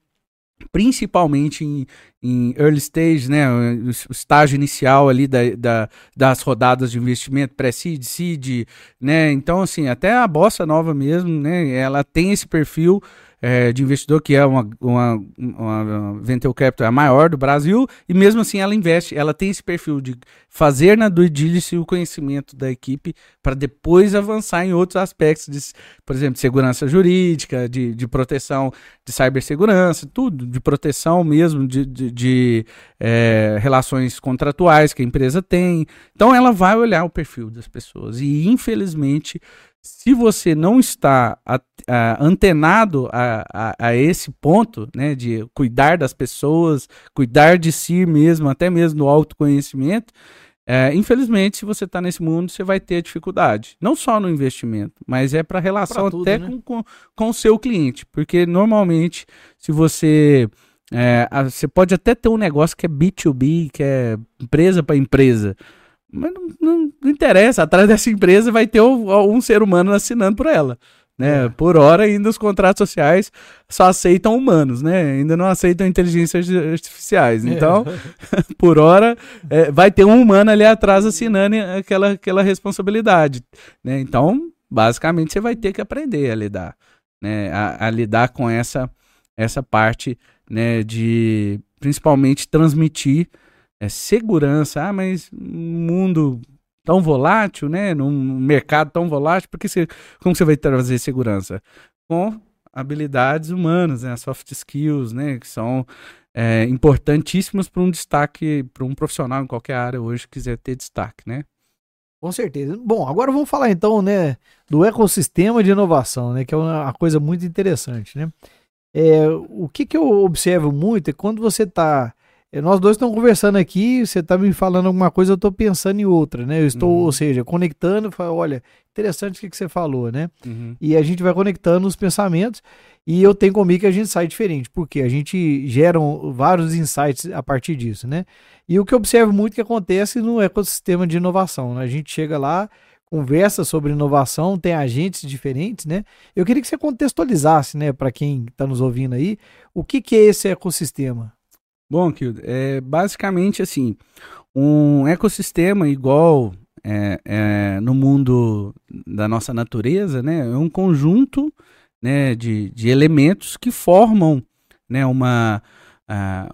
Speaker 2: principalmente em, em, early stage, né, o estágio inicial ali da, da das rodadas de investimento, pré-seed, seed, né, então assim, até a bossa nova mesmo, né, ela tem esse perfil é, de investidor, que é uma, uma, uma Venture Capital a maior do Brasil, e mesmo assim ela investe, ela tem esse perfil de fazer na due diligence o conhecimento da equipe para depois avançar em outros aspectos, de, por exemplo, de segurança jurídica, de, de proteção de cibersegurança, tudo, de proteção mesmo, de, de, de é, relações contratuais que a empresa tem. Então ela vai olhar o perfil das pessoas e infelizmente se você não está a, a, antenado a, a, esse ponto, né, de cuidar das pessoas, cuidar de si mesmo, até mesmo no autoconhecimento, é, infelizmente, se você está nesse mundo, você vai ter dificuldade. Não só no investimento, mas é para relação tudo, até né? com, com, com o seu cliente. Porque normalmente, se você É, você pode até ter um negócio que é B2B, que é empresa para empresa. Mas não, não, não, interessa, atrás dessa empresa vai ter um, um ser humano assinando por ela. Né? É. Por hora, ainda os contratos sociais só aceitam humanos, né? Ainda não aceitam inteligências artificiais. É. Então, é. por hora, é, vai ter um humano ali atrás assinando aquela, aquela responsabilidade. Né? Então, basicamente, você vai ter que aprender a lidar, né? A, a lidar com essa, essa parte né? de principalmente transmitir é, segurança. Ah, mas mundo tão volátil, né? Num mercado tão volátil, porque você, como você vai trazer segurança? Com habilidades humanas, né? Soft skills, né? Que são é, importantíssimas para um destaque, para um profissional em qualquer área hoje quiser ter destaque, né?
Speaker 1: Com certeza. Bom, agora vamos falar então, né, do ecossistema de inovação, né, que é uma coisa muito interessante, né? É, o que, que eu observo muito é quando você está nós dois estamos conversando aqui, você está me falando alguma coisa, eu estou pensando em outra, né? Eu estou, uhum. ou seja, conectando, falo, olha, interessante o que, que você falou, né? Uhum. E a gente vai conectando os pensamentos e eu tenho comigo que a gente sai diferente, porque a gente gera vários insights a partir disso, né? E o que eu observo muito que acontece no ecossistema de inovação, né? A gente chega lá, conversa sobre inovação, tem agentes diferentes, né? Eu queria que você contextualizasse, né, para quem está nos ouvindo aí, o que, que é esse ecossistema?
Speaker 2: Bom, Kildo, é basicamente assim, um ecossistema igual é, é, no mundo da nossa natureza, né, é um conjunto né, de, de elementos que formam né, uma,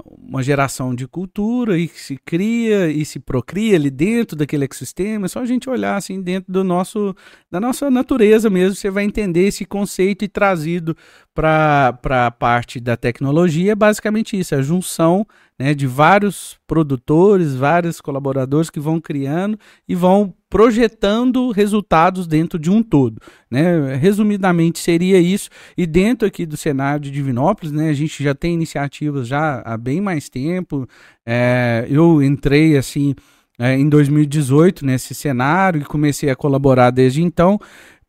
Speaker 2: uma geração de cultura e que se cria e se procria ali dentro daquele ecossistema. É só a gente olhar assim dentro do nosso, da nossa natureza mesmo, você vai entender esse conceito e trazido para a parte da tecnologia. É basicamente isso, a junção né, de vários produtores, vários colaboradores que vão criando e vão projetando resultados dentro de um todo. Né? Resumidamente seria isso. E dentro aqui do cenário de Divinópolis, né, a gente já tem iniciativas já há bem mais tempo. É, eu entrei assim é, em 2018 nesse cenário e comecei a colaborar desde então.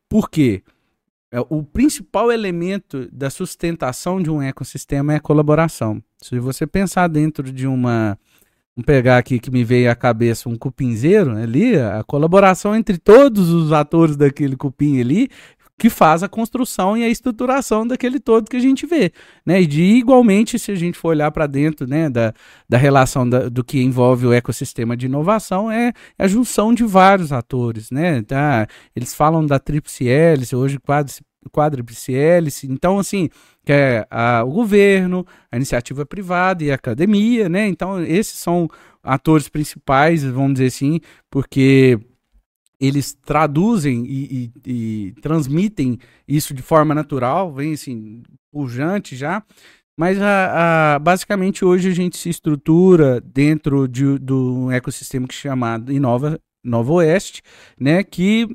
Speaker 2: Por quê? É, o principal elemento da sustentação de um ecossistema é a colaboração. Se você pensar dentro de uma. Vamos pegar aqui que me veio à cabeça um cupinzeiro ali, a colaboração entre todos os atores daquele cupim ali que faz a construção e a estruturação daquele todo que a gente vê, né? E de igualmente, se a gente for olhar para dentro, né, da, da relação da, do que envolve o ecossistema de inovação, é a junção de vários atores, né? Tá? Eles falam da tríplice hélice, hoje quase quádruplice hélice. Então, assim, que é a, o governo, a iniciativa privada e a academia, né? Então, esses são atores principais, vamos dizer assim, porque eles traduzem e, e, e, transmitem isso de forma natural, vem assim, pujante já. Mas a, a, basicamente hoje a gente se estrutura dentro de, do ecossistema que é chamado Inova, Nova Oeste, né, que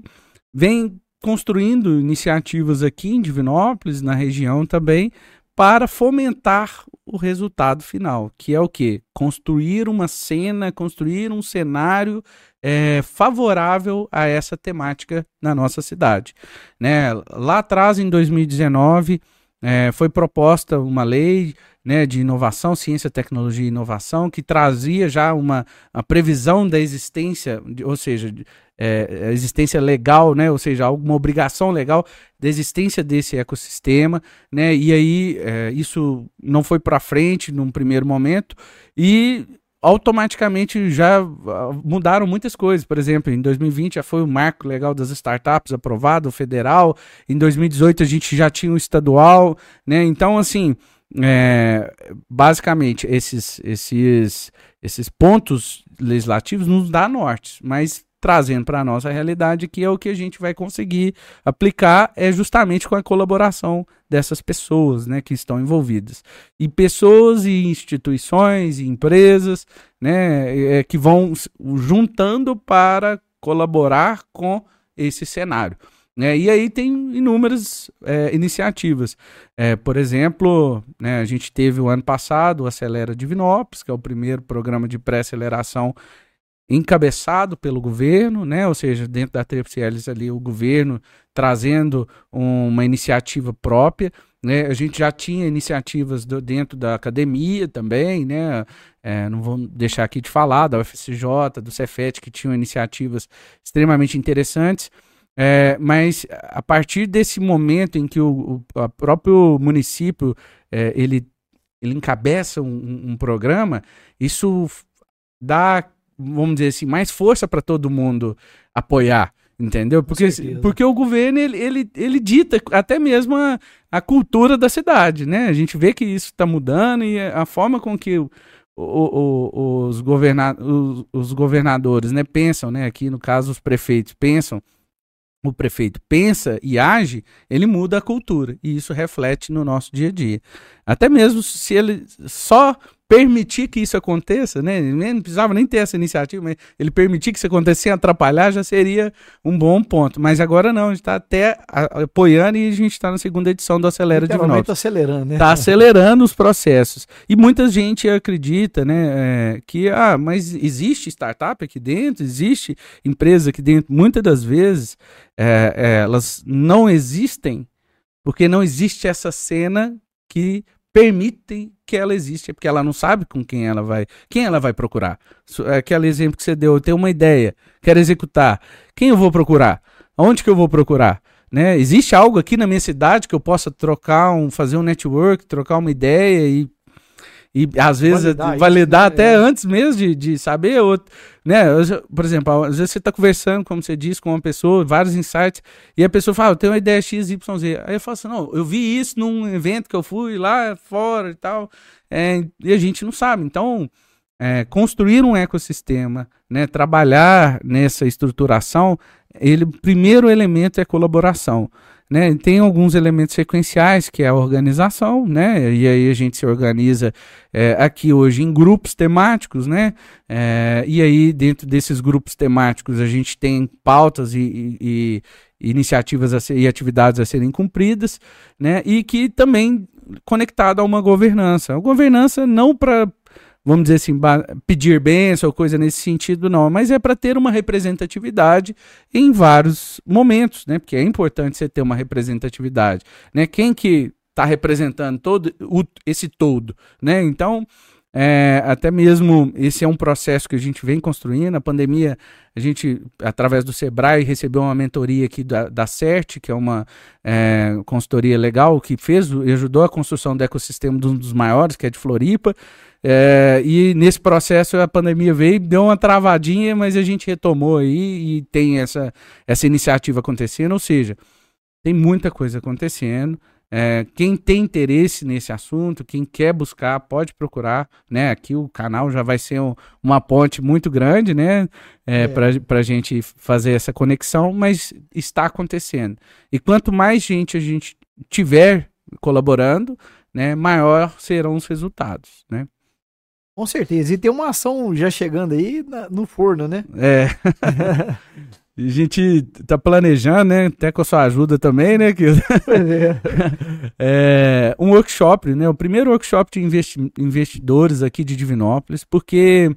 Speaker 2: vem construindo iniciativas aqui em Divinópolis, na região também, para fomentar o resultado final, que é o que? Construir uma cena, construir um cenário é, favorável a essa temática na nossa cidade. Né? Lá atrás, em 2019, é, foi proposta uma lei né, de inovação, ciência, tecnologia e inovação, que trazia já uma previsão da existência, ou seja, é, existência legal, né, ou seja, alguma obrigação legal da existência desse ecossistema, né, e aí é, isso não foi para frente num primeiro momento e automaticamente já ah, mudaram muitas coisas. Por exemplo, em 2020 já foi o marco legal das startups aprovado, federal. Em 2018 a gente já tinha o estadual, né? Então, assim, é, basicamente, esses, esses, esses pontos legislativos nos dá norte, mas trazendo para a nossa realidade que é o que a gente vai conseguir aplicar é justamente com a colaboração dessas pessoas né, que estão envolvidas. E pessoas e instituições e empresas né, é, que vão juntando para colaborar com esse cenário. Né? E aí tem inúmeras é, iniciativas. É, por exemplo, né, a gente teve o ano passado o Acelera Divinópolis, que é o primeiro programa de pré-aceleração encabeçado pelo governo, né? ou seja, dentro da Tríplice ali o governo trazendo uma iniciativa própria, Né? A gente já tinha iniciativas do, dentro da academia também, né? É, não vou deixar aqui de falar da UFCJ, do Cefet, que tinham iniciativas extremamente interessantes. É, mas a partir desse momento em que o, o próprio município é, ele, ele encabeça um, um, programa, isso dá, vamos dizer assim, mais força para todo mundo apoiar. Entendeu? Porque, porque o governo ele, ele, ele dita até mesmo a, a cultura da cidade, né? A gente vê que isso está mudando e a forma com que o, o, o, os, governa, os, os governadores né, pensam, né? Aqui no caso os prefeitos pensam o prefeito pensa e age, ele muda a cultura. E isso reflete no nosso dia a dia. Até mesmo se ele só permitir que isso aconteça, né? Não precisava nem ter essa iniciativa, mas ele permitir que isso aconteça sem atrapalhar já seria um bom ponto. Mas agora não, a gente está até apoiando e a gente está na segunda edição do Acelera Divinópolis.
Speaker 1: Está acelerando, né?
Speaker 2: Está acelerando os processos. E muita gente acredita, né, é, que, ah, mas existe startup aqui dentro, existe empresa aqui dentro. Muitas das vezes é, é, elas não existem porque não existe essa cena que permitem que ela existe, porque ela não sabe com quem ela vai, quem ela vai procurar. É aquele exemplo que você deu, eu tenho uma ideia, quero executar. Quem eu vou procurar? Onde que eu vou procurar? Né? Existe algo aqui na minha cidade que eu possa trocar, um, fazer um network, trocar uma ideia e e às vezes validar, validar isso, né? até é. antes mesmo de, de saber, ou, né? Por exemplo, às vezes você está conversando, como você disse, com uma pessoa, vários insights, e a pessoa fala, ah, eu tenho uma ideia X, Y, Z. Aí eu falo assim, não, eu vi isso num evento que eu fui lá fora e tal, é, e a gente não sabe. Então, é, construir um ecossistema, né, trabalhar nessa estruturação, ele, o primeiro elemento é colaboração. Né? Tem alguns elementos sequenciais, que é a organização, né? E aí a gente se organiza é, aqui hoje em grupos temáticos, né? É, e aí, dentro desses grupos temáticos, a gente tem pautas e, e, e iniciativas ser, e atividades a serem cumpridas, né? E que também conectado a uma governança. A governança não para vamos dizer assim, pedir bênção ou coisa nesse sentido, não, mas é para ter uma representatividade em vários momentos, né? Porque é importante você ter uma representatividade, né? Quem que está representando todo o, esse todo, né? Então, é, até mesmo esse é um processo que a gente vem construindo. A pandemia, a gente, através do Sebrae, recebeu uma mentoria aqui da, da CERT, que é uma é, consultoria legal, que fez e ajudou a construção do ecossistema de um dos maiores, que é de Floripa. É, e nesse processo a pandemia veio, deu uma travadinha, mas a gente retomou aí e tem essa, essa iniciativa acontecendo. Ou seja, tem muita coisa acontecendo. É, quem tem interesse nesse assunto, quem quer buscar, pode procurar, né? Aqui o canal já vai ser um, uma ponte muito grande, né? É, é. Para a gente fazer essa conexão, mas está acontecendo. E quanto mais gente a gente tiver colaborando, né? Maior serão os resultados, né?
Speaker 1: Com certeza. E tem uma ação já chegando aí na, no forno, né?
Speaker 2: É. a gente tá planejando, né? Até com a sua ajuda também, né? Que... É. é. um workshop, né? O primeiro workshop de investi investidores aqui de Divinópolis, porque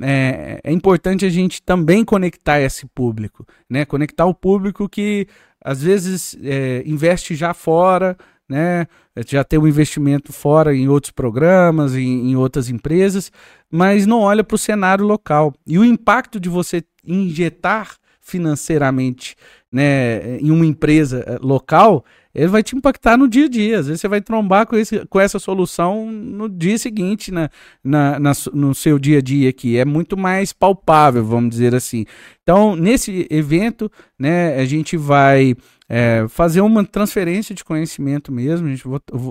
Speaker 2: é, é importante a gente também conectar esse público, né? Conectar o público que às vezes é, investe já fora, né? Já tem um investimento fora em outros programas, em, em outras empresas, mas não olha para o cenário local. E o impacto de você injetar financeiramente né, em uma empresa eh, local, ele vai te impactar no dia a dia. Às vezes você vai trombar com, esse, com essa solução no dia seguinte, na, na, na, no seu dia a dia aqui. É muito mais palpável, vamos dizer assim. Então, nesse evento, né, a gente vai é, fazer uma transferência de conhecimento mesmo.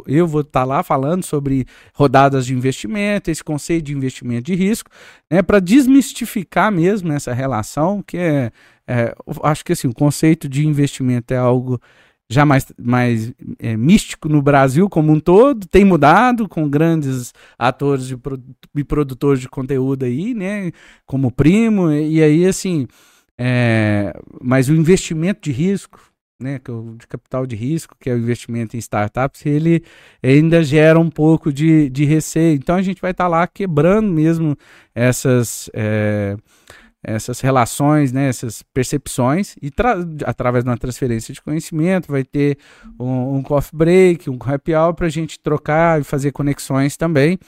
Speaker 2: Eu vou estar tá lá falando sobre rodadas de investimento, esse conceito de investimento de risco, né, para desmistificar mesmo essa relação, que é, é, acho que assim, o conceito de investimento é algo já mais, mais é, místico no Brasil como um todo, tem mudado com grandes atores e produtores de conteúdo aí, né, como Primo, e aí assim, é, mas o investimento de risco, né, que é o de capital de risco, que é o investimento em startups, ele ainda gera um pouco de, de receio. Então a gente vai estar tá lá quebrando mesmo essas, é, essas relações, né, essas percepções, e através de uma transferência de conhecimento, vai ter um, um coffee break, um happy hour para a gente trocar e fazer conexões também,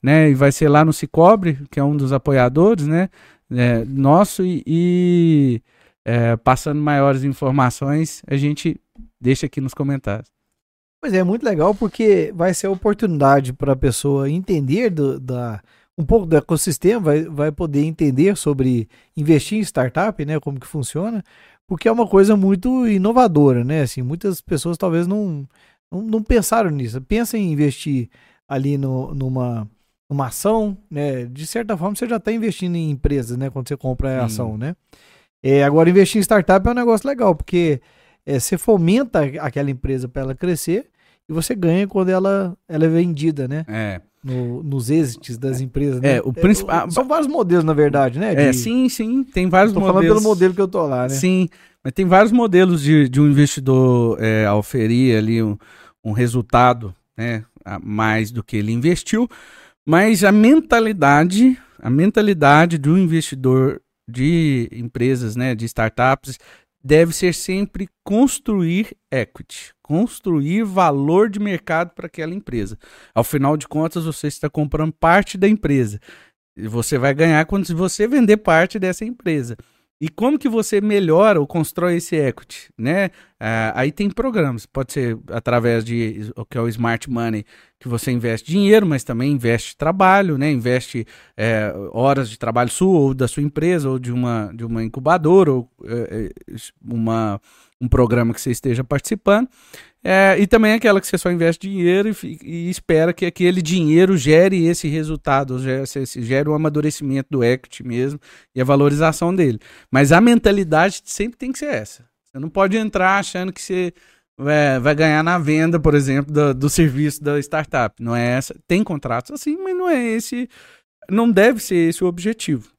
Speaker 2: né, e vai ser lá no Cicobre, que é um dos apoiadores, né, é, nosso, e, e é, passando maiores informações, a gente deixa aqui nos comentários.
Speaker 1: Pois é, muito legal porque vai ser a oportunidade para a pessoa entender do, da, um pouco do ecossistema, vai, vai poder entender sobre investir em startup, né, como que funciona, porque é uma coisa muito inovadora, né, assim, muitas pessoas talvez não, não, não pensaram nisso, pensam em investir ali no, numa, numa ação, né, de certa forma você já está investindo em empresas, né, quando você compra a ação, né, é, agora investir em startup é um negócio legal, porque é, você fomenta aquela empresa para ela crescer e você ganha quando ela, ela é vendida, né?
Speaker 2: É
Speaker 1: no, nos êxitos das empresas. Né?
Speaker 2: É, o principal.
Speaker 1: É, são vários modelos, na verdade, né?
Speaker 2: É, de... É, sim, sim. Tem vários
Speaker 1: Tô
Speaker 2: modelos.
Speaker 1: falando pelo modelo que eu tô lá, né?
Speaker 2: Sim, mas tem vários modelos de, de um investidor é, oferir ali um, um resultado, né? A mais do que ele investiu. Mas a mentalidade, a mentalidade do investidor de empresas, né, de startups, deve ser sempre construir equity, construir valor de mercado para aquela empresa. Ao final de contas, você está comprando parte da empresa. E você vai ganhar quando você vender parte dessa empresa. E como que você melhora ou constrói esse equity, né? Ah, aí tem programas, pode ser através de o que é o smart money, que você investe dinheiro, mas também investe trabalho, né? Investe é, horas de trabalho sua ou da sua empresa ou de uma de uma incubadora ou é, uma um programa que você esteja participando. É, e também aquela que você só investe dinheiro e, e, espera que aquele dinheiro gere esse resultado, gere, o amadurecimento do equity mesmo e a valorização dele. Mas a mentalidade sempre tem que ser essa. Você não pode entrar achando que você é, vai ganhar na venda, por exemplo, do, do serviço da startup. Não é essa. Tem contratos assim, mas não é esse. Não deve ser esse o objetivo.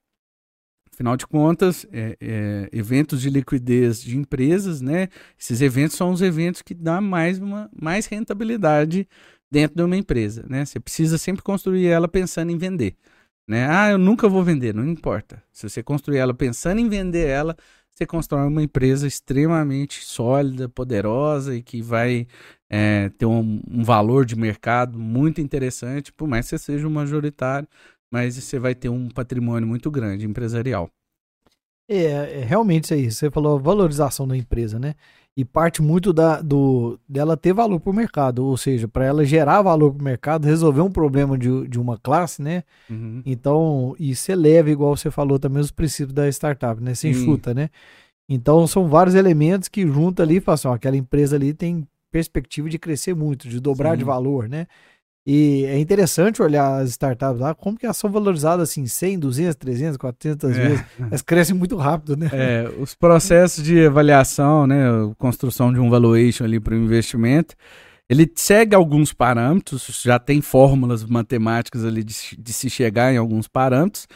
Speaker 2: Afinal de contas, é, é, eventos de liquidez de empresas, né? Esses eventos são os eventos que dão mais, uma, mais rentabilidade dentro de uma empresa, né? Você precisa sempre construir ela pensando em vender, né? Ah, eu nunca vou vender, não importa. Se você construir ela pensando em vender ela, você constrói uma empresa extremamente sólida, poderosa e que vai é, ter um, um valor de mercado muito interessante, por mais que você seja um majoritário mas você vai ter um patrimônio muito grande empresarial.
Speaker 1: É, é realmente isso aí. Você falou valorização da empresa, né? E parte muito da, do, dela ter valor para o mercado, ou seja, para ela gerar valor para o mercado, resolver um problema de, de uma classe, né? Uhum. Então, e você leva, igual você falou também, os princípios da startup, né? Sem chuta, né? Então, são vários elementos que juntam ali e falam assim, ó, aquela empresa ali tem perspectiva de crescer muito, de dobrar Sim. de valor, né? E é interessante olhar as startups lá, como que elas são valorizadas assim, 100, 200, 300, 400 é. vezes. Elas crescem muito rápido, né?
Speaker 2: É, os processos de avaliação, né, construção de um valuation ali para o investimento, ele segue alguns parâmetros, já tem fórmulas matemáticas ali de, de se chegar em alguns parâmetros,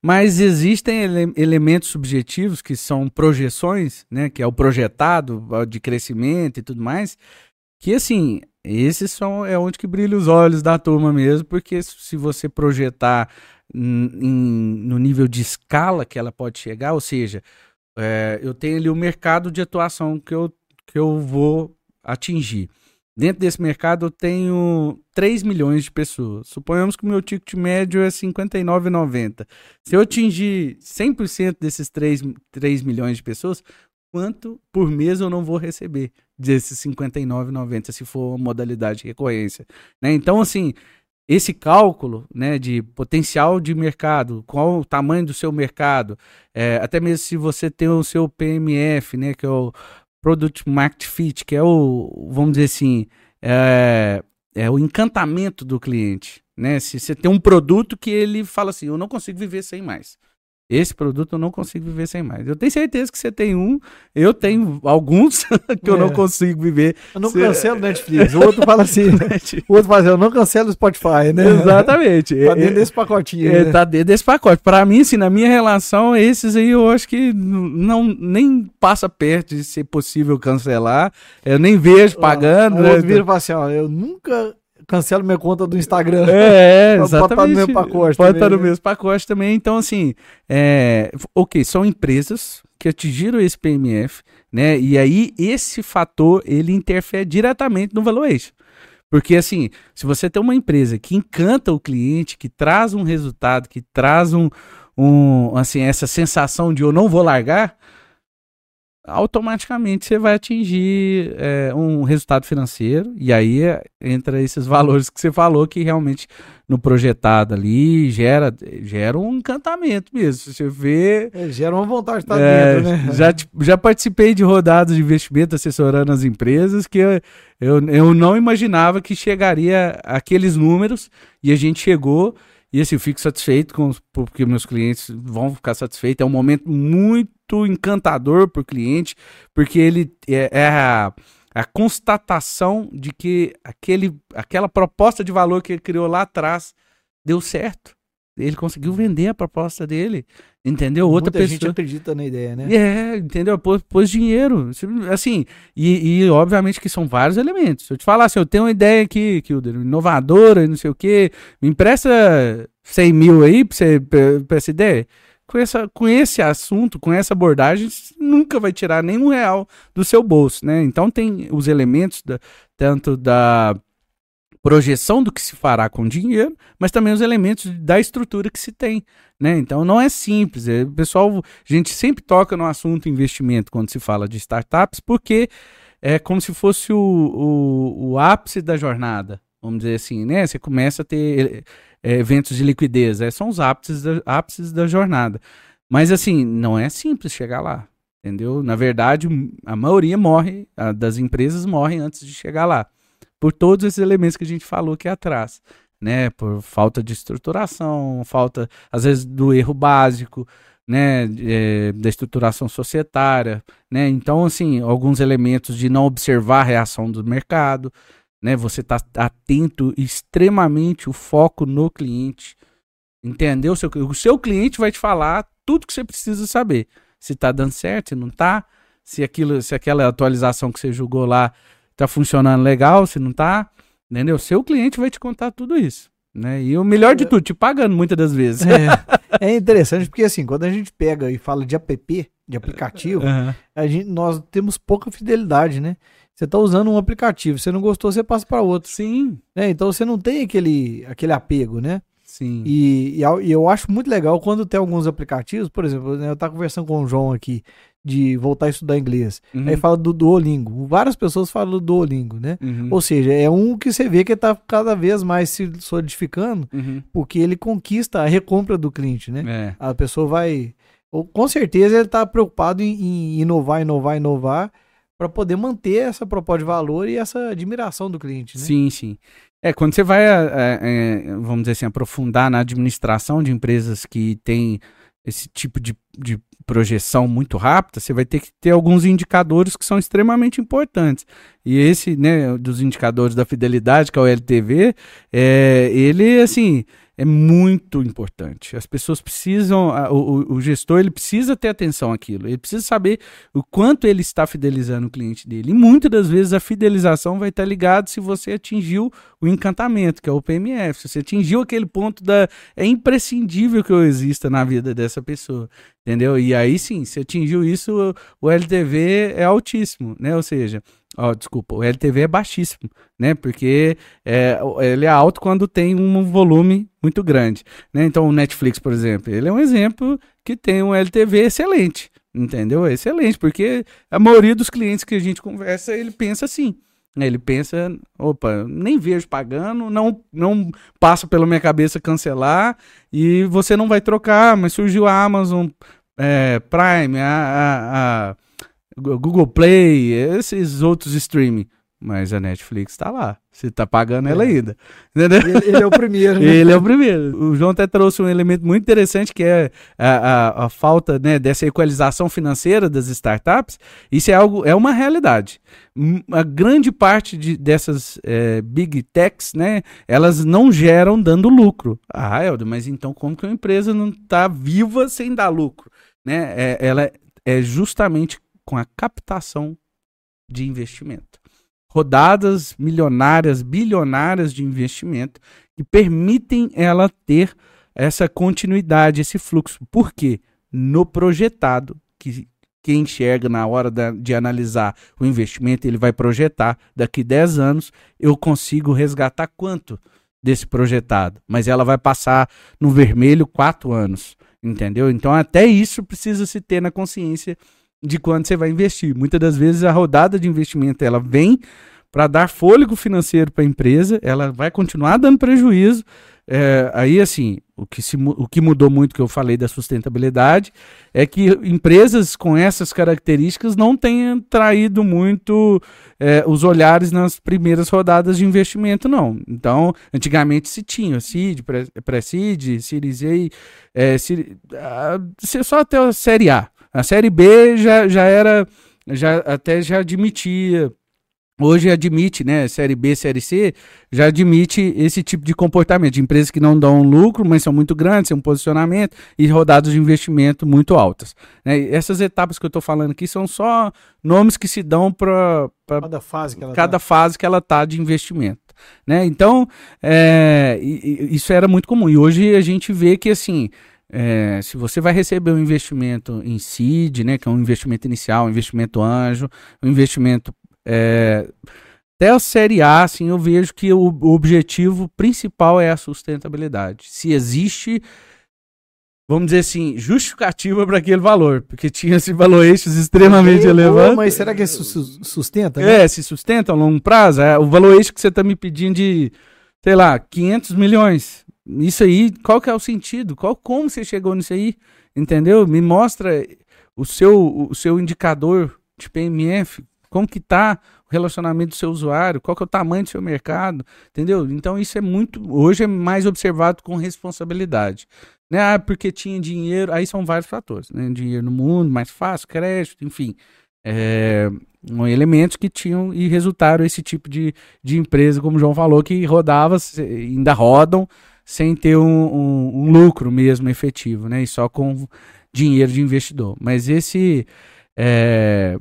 Speaker 2: mas existem ele elementos subjetivos que são projeções, né, que é o projetado de crescimento e tudo mais, que assim, esses são é onde que brilha os olhos da turma mesmo, porque se você projetar em, no nível de escala que ela pode chegar, ou seja, é, eu tenho ali o mercado de atuação que eu, que eu vou atingir. Dentro desse mercado eu tenho 3 milhões de pessoas. Suponhamos que o meu ticket médio é R$ 59,90. Se eu atingir 100% desses 3, 3 milhões de pessoas, quanto por mês eu não vou receber desses 59,90 se for modalidade de recorrência, né? Então assim, esse cálculo, né, de potencial de mercado, qual o tamanho do seu mercado, é, até mesmo se você tem o seu PMF, né, que é o Product Market Fit, que é o, vamos dizer assim, é, é o encantamento do cliente, né? Se você tem um produto que ele fala assim, eu não consigo viver sem mais. Esse produto eu não consigo viver sem mais. Eu tenho certeza que você tem um, eu tenho alguns que é. eu não é. consigo viver.
Speaker 1: Eu não cancelo Netflix. O outro fala assim, o outro fala assim, eu não cancelo o Spotify, né?
Speaker 2: Exatamente.
Speaker 1: tá dentro desse pacotinho.
Speaker 2: É, né? Tá dentro desse pacote. Para mim, assim, na minha relação, esses aí eu acho que não nem passa perto de ser possível cancelar. Eu nem vejo pagando. O
Speaker 1: né? outro vira e fala assim, ó, eu nunca cancela minha conta do Instagram.
Speaker 2: É,
Speaker 1: Pode
Speaker 2: exatamente.
Speaker 1: estar no mesmo pacote
Speaker 2: Pode estar no
Speaker 1: né?
Speaker 2: mesmo pacote também. Então, assim, é, ok, são empresas que atingiram esse PMF, né? E aí esse fator ele interfere diretamente no valuation. Porque assim, se você tem uma empresa que encanta o cliente, que traz um resultado, que traz um, um assim, essa sensação de eu não vou largar, automaticamente você vai atingir é, um resultado financeiro e aí é, entra esses valores que você falou que realmente no projetado ali gera gera um encantamento mesmo. Você vê
Speaker 1: É, gera uma vontade de estar
Speaker 2: é,
Speaker 1: dentro, né?
Speaker 2: já, já participei de rodadas de investimento assessorando as empresas que eu, eu, eu não imaginava que chegaria aqueles números e a gente chegou e assim, eu fico satisfeito com porque meus clientes vão ficar satisfeitos. É um momento muito encantador para o cliente, porque ele é, é a, a constatação de que aquele, aquela proposta de valor que ele criou lá atrás deu certo. Ele conseguiu vender a proposta dele, entendeu? Outra
Speaker 1: Muita
Speaker 2: pessoa.
Speaker 1: gente acredita na ideia, né?
Speaker 2: É, entendeu? Pôs, pôs dinheiro. Assim, e, e obviamente que são vários elementos. Se eu te falar assim, eu tenho uma ideia aqui, Kilder, inovadora e não sei o quê, me empresta 100 mil aí pra, você, pra, pra essa ideia. Com, essa, com esse assunto, com essa abordagem, você nunca vai tirar nenhum real do seu bolso, né? Então tem os elementos da, tanto da projeção do que se fará com dinheiro, mas também os elementos da estrutura que se tem, né? Então não é simples. É, o pessoal, a gente sempre toca no assunto investimento quando se fala de startups, porque é como se fosse o, o, o ápice da jornada, vamos dizer assim, né? Você começa a ter é, eventos de liquidez, é, são os ápices da, ápices da jornada. Mas assim, não é simples chegar lá, entendeu? Na verdade, a maioria morre, a, das empresas morrem antes de chegar lá por todos esses elementos que a gente falou aqui atrás, né? Por falta de estruturação, falta, às vezes, do erro básico, né? É, da estruturação societária, né? Então, assim, alguns elementos de não observar a reação do mercado, né? Você tá atento extremamente o foco no cliente, entendeu? O seu, o seu cliente vai te falar tudo que você precisa saber, se tá dando certo, se não tá, se aquilo, se aquela atualização que você julgou lá tá funcionando legal, se não tá, entendeu? Seu cliente vai te contar tudo isso, né? E o melhor de tudo, te pagando muitas das vezes.
Speaker 1: É, é interessante porque assim, quando a gente pega e fala de app, de aplicativo,
Speaker 2: Uhum.
Speaker 1: a gente, nós temos pouca fidelidade, né? Você tá usando um aplicativo, você não gostou, você passa para outro,
Speaker 2: Sim,
Speaker 1: né? Então você não tem aquele, aquele apego, né?
Speaker 2: sim.
Speaker 1: E, e eu- e eu acho muito legal quando tem alguns aplicativos, por exemplo, né, eu tava conversando com o João aqui de voltar a estudar inglês.
Speaker 2: Uhum.
Speaker 1: Aí fala do Duolingo. Várias pessoas falam do Duolingo, né?
Speaker 2: Uhum.
Speaker 1: Ou seja, é um que você vê que tá cada vez mais se solidificando,
Speaker 2: Uhum.
Speaker 1: porque ele conquista a recompra do cliente, né?
Speaker 2: É.
Speaker 1: A pessoa vai. Com certeza ele tá preocupado em, em inovar, inovar, inovar, para poder manter essa proposta de valor e essa admiração do cliente, né?
Speaker 2: Sim, sim. É, quando você vai, é, é, vamos dizer assim, aprofundar na administração de empresas que têm esse tipo de, de projeção muito rápida, você vai ter que ter alguns indicadores que são extremamente importantes. E esse, né, dos indicadores da fidelidade, que é o LTV, é, ele, assim, é muito importante. As pessoas precisam, o, o- gestor, ele precisa ter atenção àquilo. Ele precisa saber o quanto ele está fidelizando o cliente dele. E muitas das vezes a fidelização vai estar ligada se você atingiu o encantamento, que é o PMF. Se você atingiu aquele ponto da. É imprescindível que eu exista na vida dessa pessoa. Entendeu? E aí sim, se atingiu isso, o LTV é altíssimo, né? Ou seja, ó, desculpa, o LTV é baixíssimo, né? Porque é, ele é alto quando tem um volume muito grande, né? Então o Netflix, por exemplo, ele é um exemplo que tem um LTV excelente, entendeu? É excelente, porque a maioria dos clientes que a gente conversa, ele pensa assim, né? Ele pensa, opa, nem vejo pagando, não, não passa pela minha cabeça cancelar e você não vai trocar, mas surgiu a Amazon é, Prime, a, a- a Google Play, esses outros streaming. Mas a Netflix tá lá. Você tá pagando ela
Speaker 1: É.
Speaker 2: ainda. Entendeu?
Speaker 1: Ele, ele é o primeiro, né?
Speaker 2: Ele é o primeiro. O João até trouxe um elemento muito interessante que é a, a, a falta né, dessa equalização financeira das startups. Isso é algo, é uma realidade. A grande parte de, dessas eh, big techs, né, elas não geram dando lucro. Ah, Helder, mas então como que uma empresa não está viva sem dar lucro? Né? É, ela é justamente com a captação de investimento. rodadas milionárias, bilionárias de investimento que permitem ela ter essa continuidade, esse fluxo. Por quê? No projetado, que quem enxerga na hora de analisar o investimento, ele vai projetar daqui 10 anos, eu consigo resgatar quanto desse projetado, mas ela vai passar no vermelho 4 anos, entendeu? Então até isso precisa se ter na consciência de quando você vai investir. Muitas das vezes a rodada de investimento ela vem para dar fôlego financeiro para a empresa, ela vai continuar dando prejuízo. É, aí, assim, o que, se, o que mudou muito que eu falei da sustentabilidade é que empresas com essas características não têm traído muito é, os olhares nas primeiras rodadas de investimento, não. Então, antigamente se tinha CID, Pré-CID, Series A, é, só até a Série A. A Série B já, já era, já até já admitia hoje admite, né, série B, série C, já admite esse tipo de comportamento de empresas que não dão lucro, mas são muito grandes, têm um posicionamento e rodadas de investimento muito altas. Né? Essas etapas que eu estou falando aqui são só nomes que se dão para
Speaker 1: cada fase que ela
Speaker 2: cada tá. fase que ela tá de investimento. Né? Então, é, isso era muito comum. E hoje a gente vê que assim. É, se você vai receber um investimento em seed, né, que é um investimento inicial, um investimento anjo, um investimento é, até a Série A, assim, eu vejo que o, o objetivo principal é a sustentabilidade. Se existe, vamos dizer assim, justificativa para aquele valor, porque tinha esse valuations extremamente elevado.
Speaker 1: Mas será que isso sustenta? Né?
Speaker 2: É, se sustenta a longo prazo. É, o valuation que você está me pedindo de, sei lá, 500 milhões. Isso aí, qual que é o sentido? Qual, como você chegou nisso aí? Entendeu? Me mostra o seu, o seu indicador de PMF, como que tá o relacionamento do seu usuário, qual que é o tamanho do seu mercado, entendeu? Então isso é muito, hoje é mais observado com responsabilidade. Né? Ah, porque tinha dinheiro, aí são vários fatores, né? Dinheiro no mundo, mais fácil, crédito, enfim. É, elementos que tinham e resultaram esse tipo de, de empresa, como o João falou, que rodava, ainda rodam sem ter um, um, um lucro mesmo efetivo, né? E só com dinheiro de investidor. Mas esse é,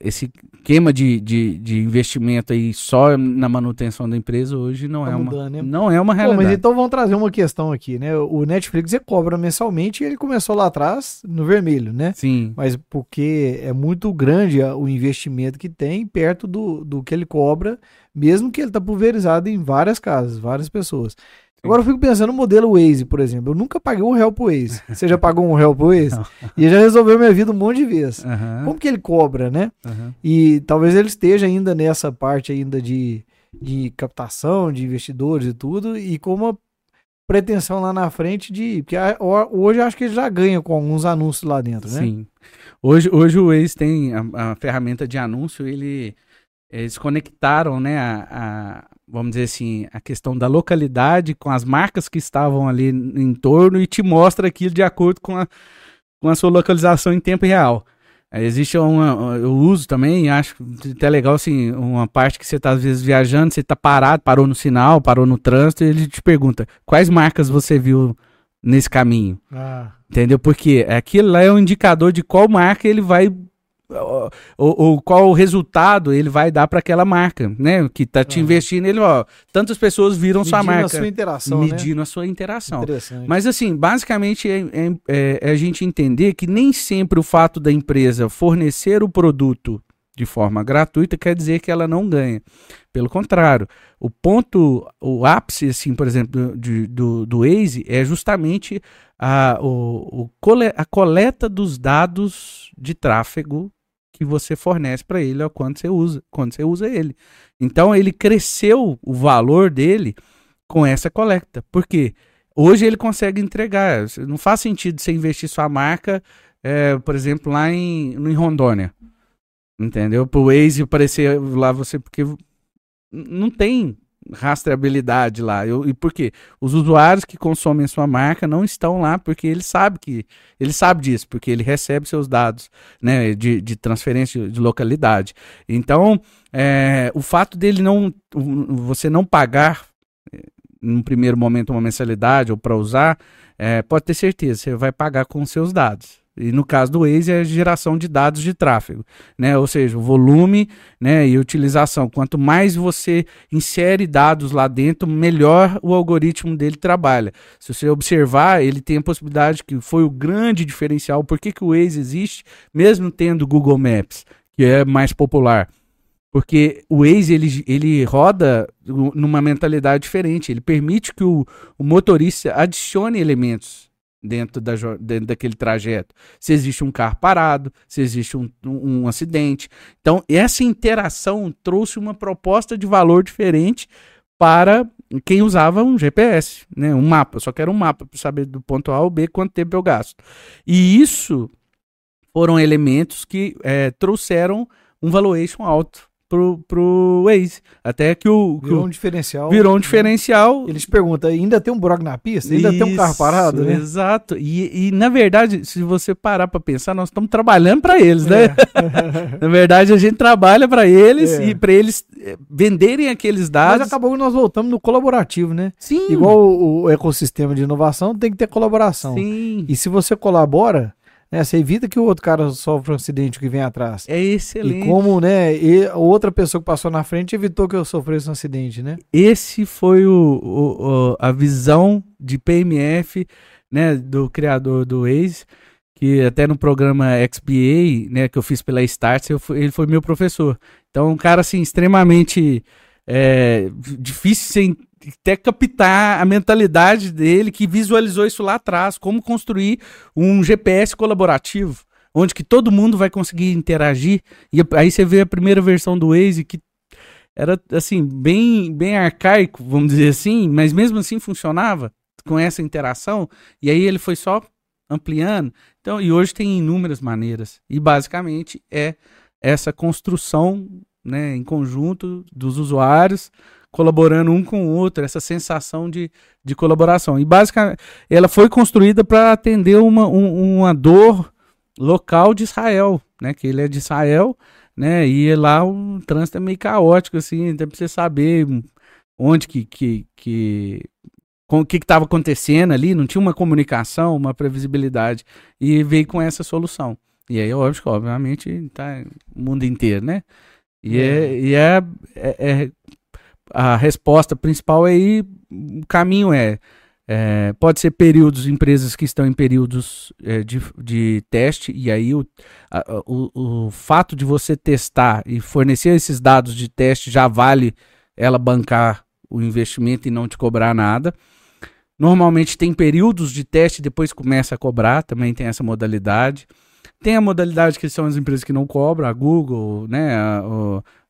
Speaker 2: esse esquema de, de, de, investimento aí só na manutenção da empresa hoje não, tá é, mudando, uma, né? não é uma realidade.
Speaker 1: Pô, mas então vamos trazer uma questão aqui, né? O Netflix ele cobra mensalmente e ele começou lá atrás no vermelho, né?
Speaker 2: Sim.
Speaker 1: Mas porque é muito grande o investimento que tem perto do, do que ele cobra, mesmo que ele está pulverizado em várias casas, várias pessoas. Agora eu fico pensando no modelo Waze, por exemplo. Eu nunca paguei um real pro Waze. Você já pagou um real pro Waze? Não. E já resolveu minha vida um monte de vezes. Uhum. Como que ele cobra, né? Uhum. E talvez ele esteja ainda nessa parte ainda de, de captação, de investidores e tudo, e com uma pretensão lá na frente de... Porque hoje eu acho que ele já ganha com alguns anúncios lá dentro, né?
Speaker 2: Sim. Hoje, hoje o Waze tem a, a ferramenta de anúncio, ele... Eles conectaram, né, a vamos dizer assim, a questão da localidade com as marcas que estavam ali em torno e te mostra aquilo de acordo com a, com a sua localização em tempo real. existe uma, eu uso também, acho até legal assim, uma parte que você está às vezes viajando, você está parado, parou no sinal, parou no trânsito, e ele te pergunta quais marcas você viu nesse caminho. Ah. Entendeu? Porque aquilo lá é um indicador de qual marca ele vai ou, ou, qual o resultado ele vai dar para aquela marca, né? Que tá te investindo, ele, ó, tantas pessoas viram medindo sua marca.
Speaker 1: A sua interação,
Speaker 2: né? medindo né? a sua interação. Mas assim, basicamente é, é, é, é, a gente entender que nem sempre o fato da empresa fornecer o produto de forma gratuita quer dizer que ela não ganha. Pelo contrário, o ponto, o ápice, assim, por exemplo, de, do, do Waze é justamente a, o, o, a coleta dos dados de tráfego que você fornece para ele ao quando você usa, quando você usa ele. Então ele cresceu o valor dele com essa coleta. Por quê? Hoje ele consegue entregar. Não faz sentido você investir sua marca, é, por exemplo, lá em, em Rondônia. Entendeu? Para o Waze aparecer lá você, porque não tem rastreabilidade lá. Eu, e por quê? Os usuários que consomem sua marca não estão lá porque ele sabe que ele sabe disso, porque ele recebe seus dados né, de, de transferência de localidade. Então, é, o fato dele não você não pagar eh, num primeiro momento uma mensalidade ou para usar, é, pode ter certeza, você vai pagar com seus dados. E no caso do Waze é a geração de dados de tráfego, né? Ou seja, o volume, né, e utilização. Quanto mais você insere dados lá dentro, melhor o algoritmo dele trabalha. Se você observar, ele tem a possibilidade que foi o grande diferencial. Por que, que o Waze existe, mesmo tendo Google Maps, que é mais popular? Porque o Waze ele, ele roda numa mentalidade diferente. Ele permite que o, o motorista adicione elementos dentro, da, dentro daquele trajeto. Se existe um carro parado, se existe um, um, um acidente. Então, essa interação trouxe uma proposta de valor diferente para quem usava um GPS, né? um mapa. Só quero um mapa para saber do ponto A ao B quanto tempo eu gasto. E isso foram elementos que é, trouxeram um valuation alto pro, pro Waze. Até que o. Que
Speaker 1: virou um diferencial.
Speaker 2: Virou um diferencial.
Speaker 1: Eles perguntam: ainda tem um buraco na pista? Ainda Isso, tem um carro parado? Né?
Speaker 2: Exato. E, e, na verdade, se você parar para pensar, nós estamos trabalhando para eles, né? É. na verdade, a gente trabalha para eles é. e para eles eh, venderem aqueles dados. Mas
Speaker 1: acabou que nós voltamos no colaborativo, né?
Speaker 2: Sim.
Speaker 1: Igual o, o ecossistema de inovação, tem que ter colaboração.
Speaker 2: Sim.
Speaker 1: E se você colabora né? Você evita que o outro cara sofra um acidente que vem atrás.
Speaker 2: É excelente.
Speaker 1: E como, né, e outra pessoa que passou na frente evitou que eu sofresse um acidente, né?
Speaker 2: Esse foi o, o, o a visão de PMF, né, do criador do Waze, que até no programa XBA, né, que eu fiz pela Starts, ele foi meu professor. Então, um cara, assim, extremamente é, difícil até captar a mentalidade dele que visualizou isso lá atrás, como construir um GPS colaborativo, onde que todo mundo vai conseguir interagir. E aí você vê a primeira versão do Waze que era assim, bem bem arcaico, vamos dizer assim, mas mesmo assim funcionava com essa interação. E aí ele foi só ampliando. Então, e hoje tem inúmeras maneiras. E basicamente é essa construção, né, em conjunto dos usuários colaborando um com o outro, essa sensação de, de colaboração. E basicamente, ela foi construída para atender uma, um, uma dor local de Israel, né? Que ele é de Israel, né? E lá o trânsito é meio caótico, assim, então você saber onde que, que, que com o que estava acontecendo ali, não tinha uma comunicação, uma previsibilidade, e veio com essa solução. E aí, óbvio, obviamente, tá o mundo inteiro, né? E é, é e é, é, é a resposta principal aí, o caminho é, é, pode ser períodos, empresas que estão em períodos é, de, de teste, e aí o, a, o, o fato de você testar e fornecer esses dados de teste já vale ela bancar o investimento e não te cobrar nada. Normalmente tem períodos de teste, depois começa a cobrar, também tem essa modalidade. Tem a modalidade que são as empresas que não cobram, a Google, né, a,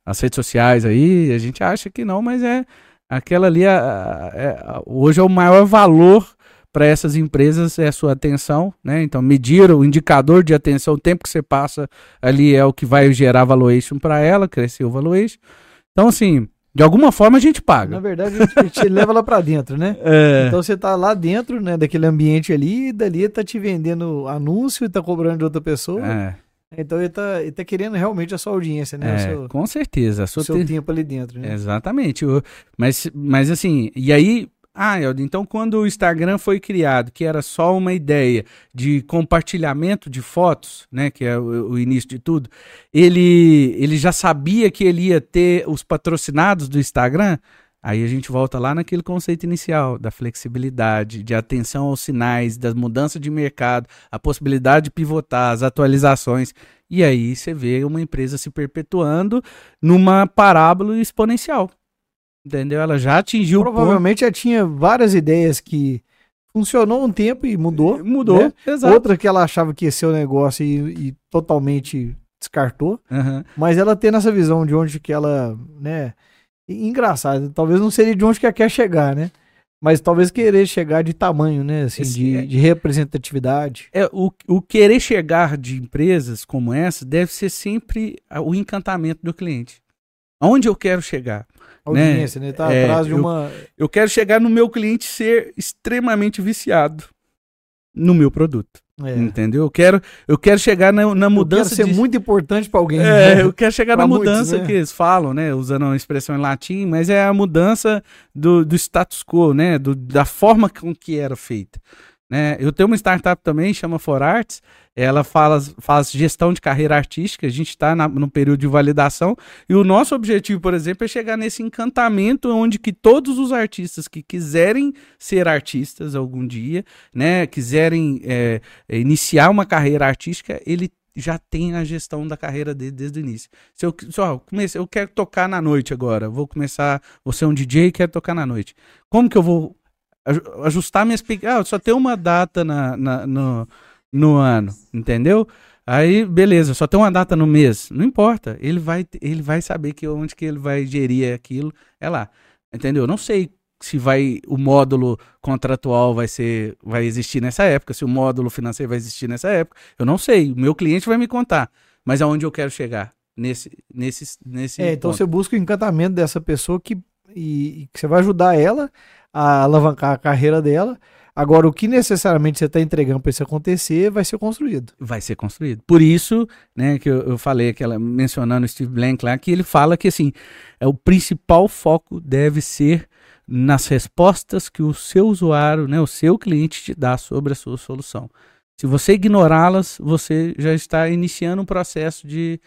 Speaker 2: as redes sociais aí, a gente acha que não, mas é aquela ali, é, é, hoje é o maior valor para essas empresas é a sua atenção, né? Então, medir o indicador de atenção, o tempo que você passa ali é o que vai gerar valuation para ela, crescer o valuation. Então, assim, de alguma forma a gente paga.
Speaker 1: Na verdade, a gente, a gente leva lá para dentro, né? É. Então você tá lá dentro, né, daquele ambiente ali, e dali tá te vendendo anúncio e tá cobrando de outra pessoa. É. Então ele tá, ele tá querendo realmente a sua audiência, né?
Speaker 2: É,
Speaker 1: seu,
Speaker 2: com certeza.
Speaker 1: O seu te... tempo ali dentro, né?
Speaker 2: Exatamente. Mas, mas assim, e aí ah, Eldo, então quando o Instagram foi criado, que era só uma ideia de compartilhamento de fotos, né, que é o, o, início de tudo, ele, ele já sabia que ele ia ter os patrocinados do Instagram? Aí a gente volta lá naquele conceito inicial da flexibilidade, de atenção aos sinais, das mudanças de mercado, a possibilidade de pivotar, as atualizações. E aí você vê uma empresa se perpetuando numa parábola exponencial. Entendeu? Ela já atingiu
Speaker 1: Provavelmente já tinha várias ideias que funcionou um tempo e mudou.
Speaker 2: Mudou,
Speaker 1: né? exato. Outra que ela achava que ia ser o negócio e, e totalmente descartou. Uhum. Mas ela tendo essa visão de onde que ela, né engraçado. Talvez não seria de onde que quer chegar, né? Mas talvez querer chegar de tamanho, né? Assim, de, é, de, representatividade.
Speaker 2: É, o, o querer chegar de empresas como essa deve ser sempre o encantamento do cliente. Aonde eu quero chegar?
Speaker 1: audiência, né? né? Tá é, atrás de uma.
Speaker 2: Eu, eu quero chegar no meu cliente ser extremamente viciado no meu produto. É. Entendeu? Eu quero, eu quero chegar na, na mudança.
Speaker 1: Eu quero ser de... muito importante para alguém.
Speaker 2: É, né? eu quero chegar na muitos, mudança né? que eles falam, né? Usando uma expressão em latim, mas é a mudança do, do status quo, né? Do, da forma com que era feita. Né? Eu tenho uma startup também, chama For Arts, ela faz, faz gestão de carreira artística, a gente está no período de validação, e o nosso objetivo, por exemplo, é chegar nesse encantamento onde que todos os artistas que quiserem ser artistas algum dia, né, quiserem é, iniciar uma carreira artística, ele já tem a gestão da carreira dele desde o início. Se eu, só comecei, eu quero tocar na noite agora, vou começar, vou ser um DJ e quero tocar na noite. Como que eu vou ajustar minhas. Ah, só tem uma data na, na, no, no ano, entendeu? Aí, beleza, só tem uma data no mês. Não importa. Ele vai, ele vai saber que onde que ele vai gerir aquilo. É lá. Entendeu? Não sei se vai o módulo contratual vai ser vai existir nessa época, se o módulo financeiro vai existir nessa época. Eu não sei. O meu cliente vai me contar. Mas aonde eu quero chegar? Nesse, nesse, nesse
Speaker 1: é, então você busca o encantamento dessa pessoa que, e, e que você vai ajudar ela a alavancar a carreira dela. Agora, o que necessariamente você está entregando para isso acontecer vai ser construído.
Speaker 2: Vai ser construído. Por isso, né, que eu, eu falei aquela, mencionando o Steve Blank lá, que ele fala que assim, é o principal foco deve ser nas respostas que o seu usuário, né, o seu cliente te dá sobre a sua solução. Se você ignorá-las, você já está iniciando um processo de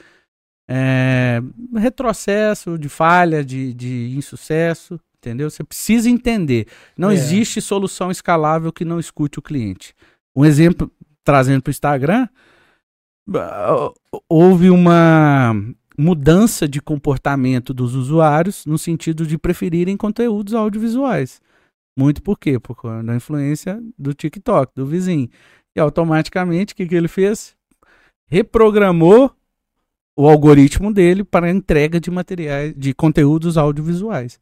Speaker 2: é, retrocesso, de falha, de, de insucesso, Entendeu? Você precisa entender. Não é. existe solução escalável que não escute o cliente. Um exemplo, trazendo para o Instagram, houve uma mudança de comportamento dos usuários no sentido de preferirem conteúdos audiovisuais. Muito por quê? Por causa da influência do TikTok, do vizinho. E automaticamente, o que, que ele fez? Reprogramou o algoritmo dele para a entrega de materiais, de conteúdos audiovisuais.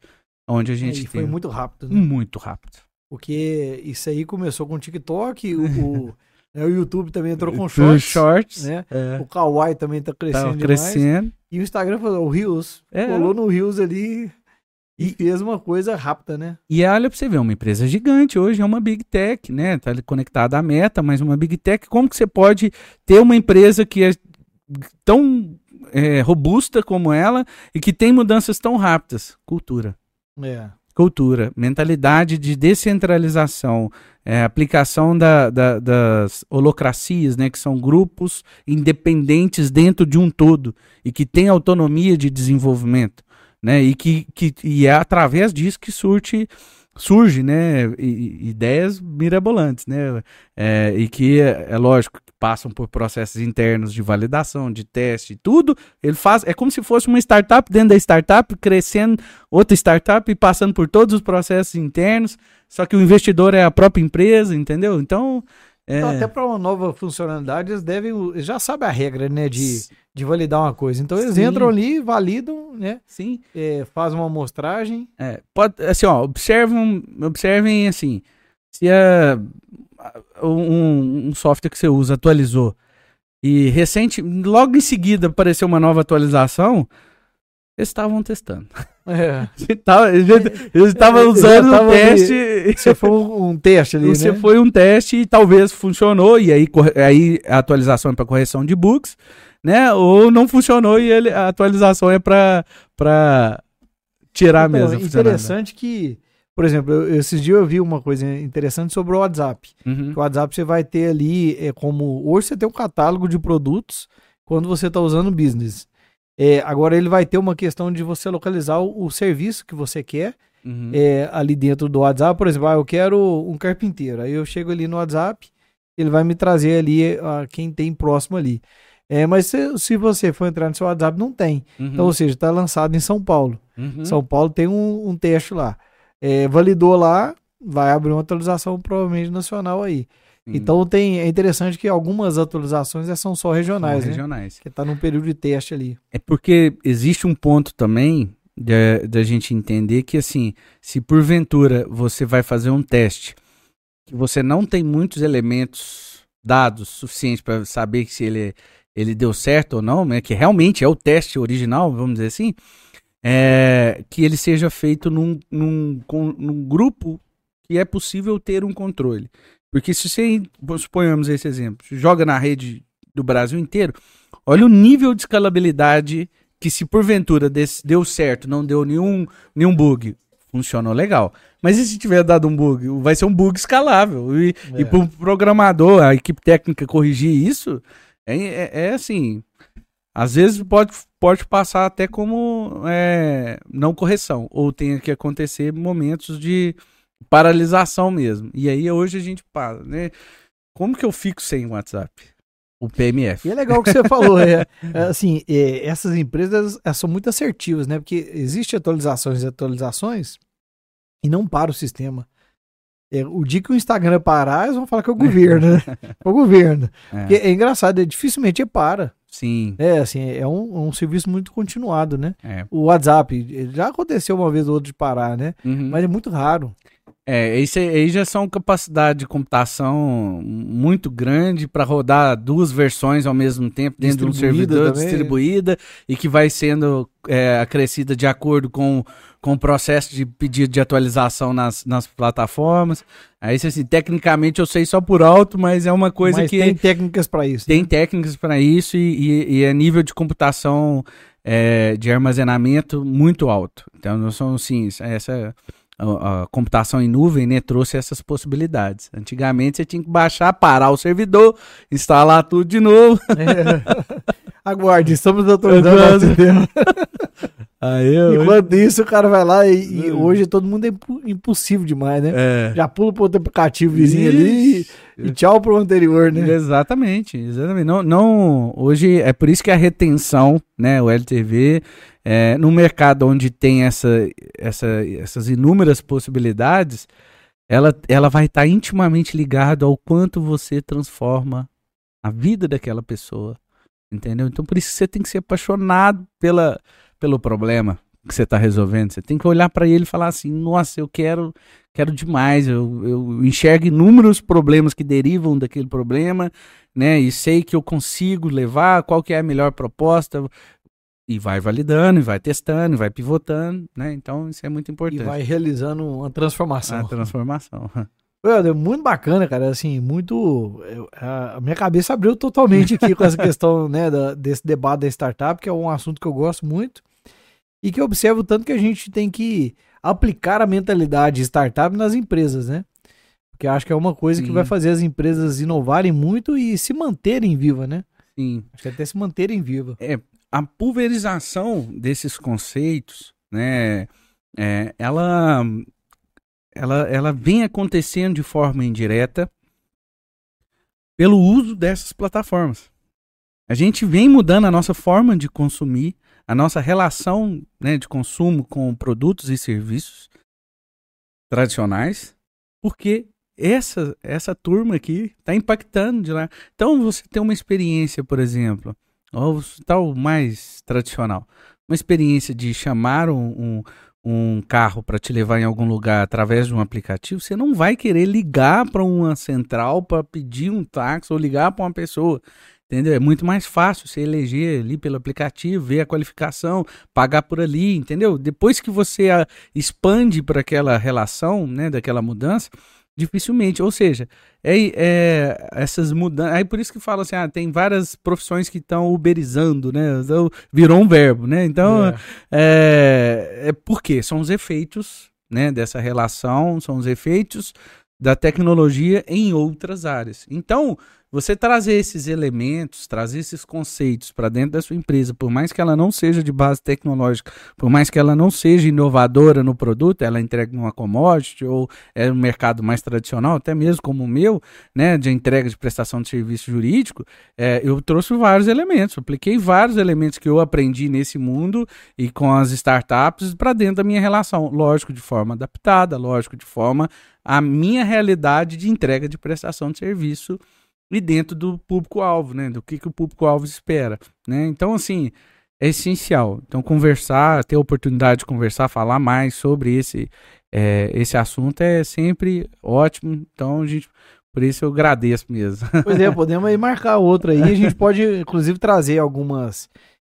Speaker 2: Onde a gente é,
Speaker 1: foi muito rápido,
Speaker 2: né? Muito rápido.
Speaker 1: Porque isso aí começou com o TikTok, o, né, o YouTube também entrou com shorts.
Speaker 2: shorts
Speaker 1: né? É. O Kawaii também tá crescendo
Speaker 2: tá crescendo.
Speaker 1: Demais. E o Instagram falou, o Reels, é. colou no Reels ali e fez uma coisa rápida, né?
Speaker 2: E olha pra você ver, uma empresa gigante hoje, é uma Big Tech, né? Tá conectada à meta, mas uma Big Tech, como que você pode ter uma empresa que é tão é, robusta como ela e que tem mudanças tão rápidas? Cultura.
Speaker 1: É.
Speaker 2: Cultura, mentalidade de descentralização, é, aplicação da, da, das holocracias, né, que são grupos independentes dentro de um todo e que têm autonomia de desenvolvimento, né, e que, que e é através disso que surte surge, né, ideias mirabolantes, né, é, e que é, é lógico que passam por processos internos de validação, de teste, tudo. Ele faz, é como se fosse uma startup dentro da startup crescendo outra startup e passando por todos os processos internos. Só que o investidor é a própria empresa, entendeu? Então
Speaker 1: é... Então, até para uma nova funcionalidade, eles devem. Eles já sabem a regra, né? De, de validar uma coisa. Então eles Sim. entram ali, validam, né?
Speaker 2: Sim.
Speaker 1: É, fazem uma amostragem.
Speaker 2: É, pode, assim, ó, observam, observem assim. Se a, um, um software que você usa atualizou e recente, logo em seguida apareceu uma nova atualização, eles estavam testando.
Speaker 1: É.
Speaker 2: Eles estavam usando o teste.
Speaker 1: Você foi um teste ali,
Speaker 2: Você
Speaker 1: né?
Speaker 2: foi um teste e talvez funcionou, e aí, aí a atualização é para correção de bugs, né? Ou não funcionou e ele, a atualização é para tirar então, mesmo.
Speaker 1: Interessante que, por exemplo, eu, esses dias eu vi uma coisa interessante sobre o WhatsApp. Uhum. O WhatsApp você vai ter ali, é como. Hoje você tem um catálogo de produtos quando você está usando o business. É, agora ele vai ter uma questão de você localizar o, o serviço que você quer uhum. é, ali dentro do WhatsApp. Por exemplo, ah, eu quero um carpinteiro. Aí eu chego ali no WhatsApp, ele vai me trazer ali a quem tem próximo ali. É, mas se, se você for entrar no seu WhatsApp, não tem. Uhum. Então, ou seja, está lançado em São Paulo. Uhum. São Paulo tem um, um teste lá. É, validou lá, vai abrir uma atualização provavelmente nacional aí. Então tem, é interessante que algumas atualizações são só regionais, são
Speaker 2: né? regionais.
Speaker 1: Que está num período de teste ali.
Speaker 2: É porque existe um ponto também da gente entender que assim, se porventura você vai fazer um teste que você não tem muitos elementos dados suficientes para saber se ele, ele deu certo ou não, né? Que realmente é o teste original, vamos dizer assim, é, que ele seja feito num, num, num grupo que é possível ter um controle. Porque se você, suponhamos esse exemplo, joga na rede do Brasil inteiro, olha o nível de escalabilidade que se porventura desse, deu certo, não deu nenhum, nenhum bug, funcionou legal. Mas e se tiver dado um bug? Vai ser um bug escalável. E,
Speaker 1: É.
Speaker 2: e para o programador, a equipe técnica corrigir isso, é, é, é assim. Às vezes pode, pode passar até como é, não correção. Ou tem que acontecer momentos de paralisação mesmo. E aí hoje a gente para, né? Como que eu fico sem WhatsApp? O PMF.
Speaker 1: E é legal o que você falou, é, é, assim, é, essas empresas são muito assertivas, né? Porque existe atualizações e atualizações e não para o sistema. É, o dia que o Instagram parar, eles vão falar que é o governo, né? É o governo.
Speaker 2: É,
Speaker 1: é engraçado, é, dificilmente para.
Speaker 2: sim.
Speaker 1: É, assim, é um, um serviço muito continuado, né?
Speaker 2: É.
Speaker 1: O WhatsApp, já aconteceu uma vez ou outra de parar, né?
Speaker 2: Uhum.
Speaker 1: Mas é muito raro.
Speaker 2: É, isso aí já são capacidade de computação muito grande para rodar duas versões ao mesmo tempo dentro de um servidor
Speaker 1: também.
Speaker 2: distribuída e que vai sendo é, acrescida de acordo com, com o processo de pedido de atualização nas, nas plataformas. Aí, assim, tecnicamente eu sei só por alto, mas é uma coisa
Speaker 1: Mas
Speaker 2: que
Speaker 1: tem técnicas para isso.
Speaker 2: tem
Speaker 1: né?
Speaker 2: técnicas para isso e, e, e é nível de computação é, de armazenamento muito alto. Então, não são assim, essa a, a computação em nuvem né, trouxe essas possibilidades. Antigamente você tinha que baixar, parar o servidor, instalar tudo de novo.
Speaker 1: É. Aguarde, estamos atualizando o sistema.
Speaker 2: Aí eu,
Speaker 1: Enquanto isso, o cara vai lá e, e hoje todo mundo é impossível demais, né?
Speaker 2: é,
Speaker 1: Já pula pro outro aplicativo vizinho ali e, e tchau pro anterior, né?
Speaker 2: Exatamente, exatamente. Não, não, hoje é por isso que a retenção, né, o LTV, é, no mercado onde tem essa, essa, essas inúmeras possibilidades, ela, ela vai estar intimamente ligada ao quanto você transforma a vida daquela pessoa, entendeu? Então por isso você tem que ser apaixonado pela, pelo problema que você está resolvendo. Você tem que olhar para ele e falar assim, nossa, eu quero quero demais, eu, eu enxergo inúmeros problemas que derivam daquele problema, né? E sei que eu consigo levar, qual que é a melhor proposta, e vai validando, e vai testando, e vai pivotando, né? Então isso é muito
Speaker 1: E
Speaker 2: importante.
Speaker 1: vai realizando uma transformação.
Speaker 2: a transformação.
Speaker 1: É muito bacana, cara. Assim, muito. A minha cabeça abriu totalmente aqui com essa questão, né, da- desse debate da startup, que é um assunto que eu gosto muito e que eu observo tanto que a gente tem que aplicar a mentalidade startup nas empresas, né? Porque acho que é uma coisa que
Speaker 2: Sim.
Speaker 1: vai fazer as empresas inovarem muito e se manterem vivas, né?
Speaker 2: Sim.
Speaker 1: Acho que até se manterem vivas.
Speaker 2: A pulverização desses conceitos, né, é, ela, ela, ela vem acontecendo de forma indireta pelo uso dessas plataformas. A gente vem mudando a nossa forma de consumir, a nossa relação né, de consumo com produtos e serviços tradicionais, porque essa, essa turma aqui está impactando de lá. Então você tem uma experiência, por exemplo, ou tal mais tradicional. Uma experiência de chamar um, um, um carro para te levar em algum lugar através de um aplicativo, você não vai querer ligar para uma central para pedir um táxi ou ligar para uma pessoa. Entendeu? É muito mais fácil você eleger ali pelo aplicativo, ver a qualificação, pagar por ali, entendeu? Depois que você expande para aquela relação, né, daquela mudança, dificilmente. Ou seja, é, é essas mudanças. Aí por isso que fala assim, ah, tem várias profissões que estão uberizando, né? Então, virou um verbo, né? Então,
Speaker 1: É.
Speaker 2: é, é porque são os efeitos, né, dessa relação, são os efeitos da tecnologia em outras áreas. Então, você trazer esses elementos, trazer esses conceitos para dentro da sua empresa, por mais que ela não seja de base tecnológica, por mais que ela não seja inovadora no produto, ela entrega uma commodity ou é um mercado mais tradicional, até mesmo como o meu, né, de entrega de prestação de serviço jurídico, é, eu trouxe vários elementos, apliquei vários elementos que eu aprendi nesse mundo e com as startups para dentro da minha relação, lógico, de forma adaptada, lógico, de forma a minha realidade de entrega de prestação de serviço e dentro do público-alvo, né? Do que, que o público-alvo espera, né? Então, assim, é essencial. Então, conversar, ter a oportunidade de conversar, falar mais sobre esse, é, esse assunto é sempre ótimo. Então, a gente, por isso eu agradeço mesmo.
Speaker 1: Pois é, podemos aí marcar outra aí. A gente pode, inclusive, trazer algumas.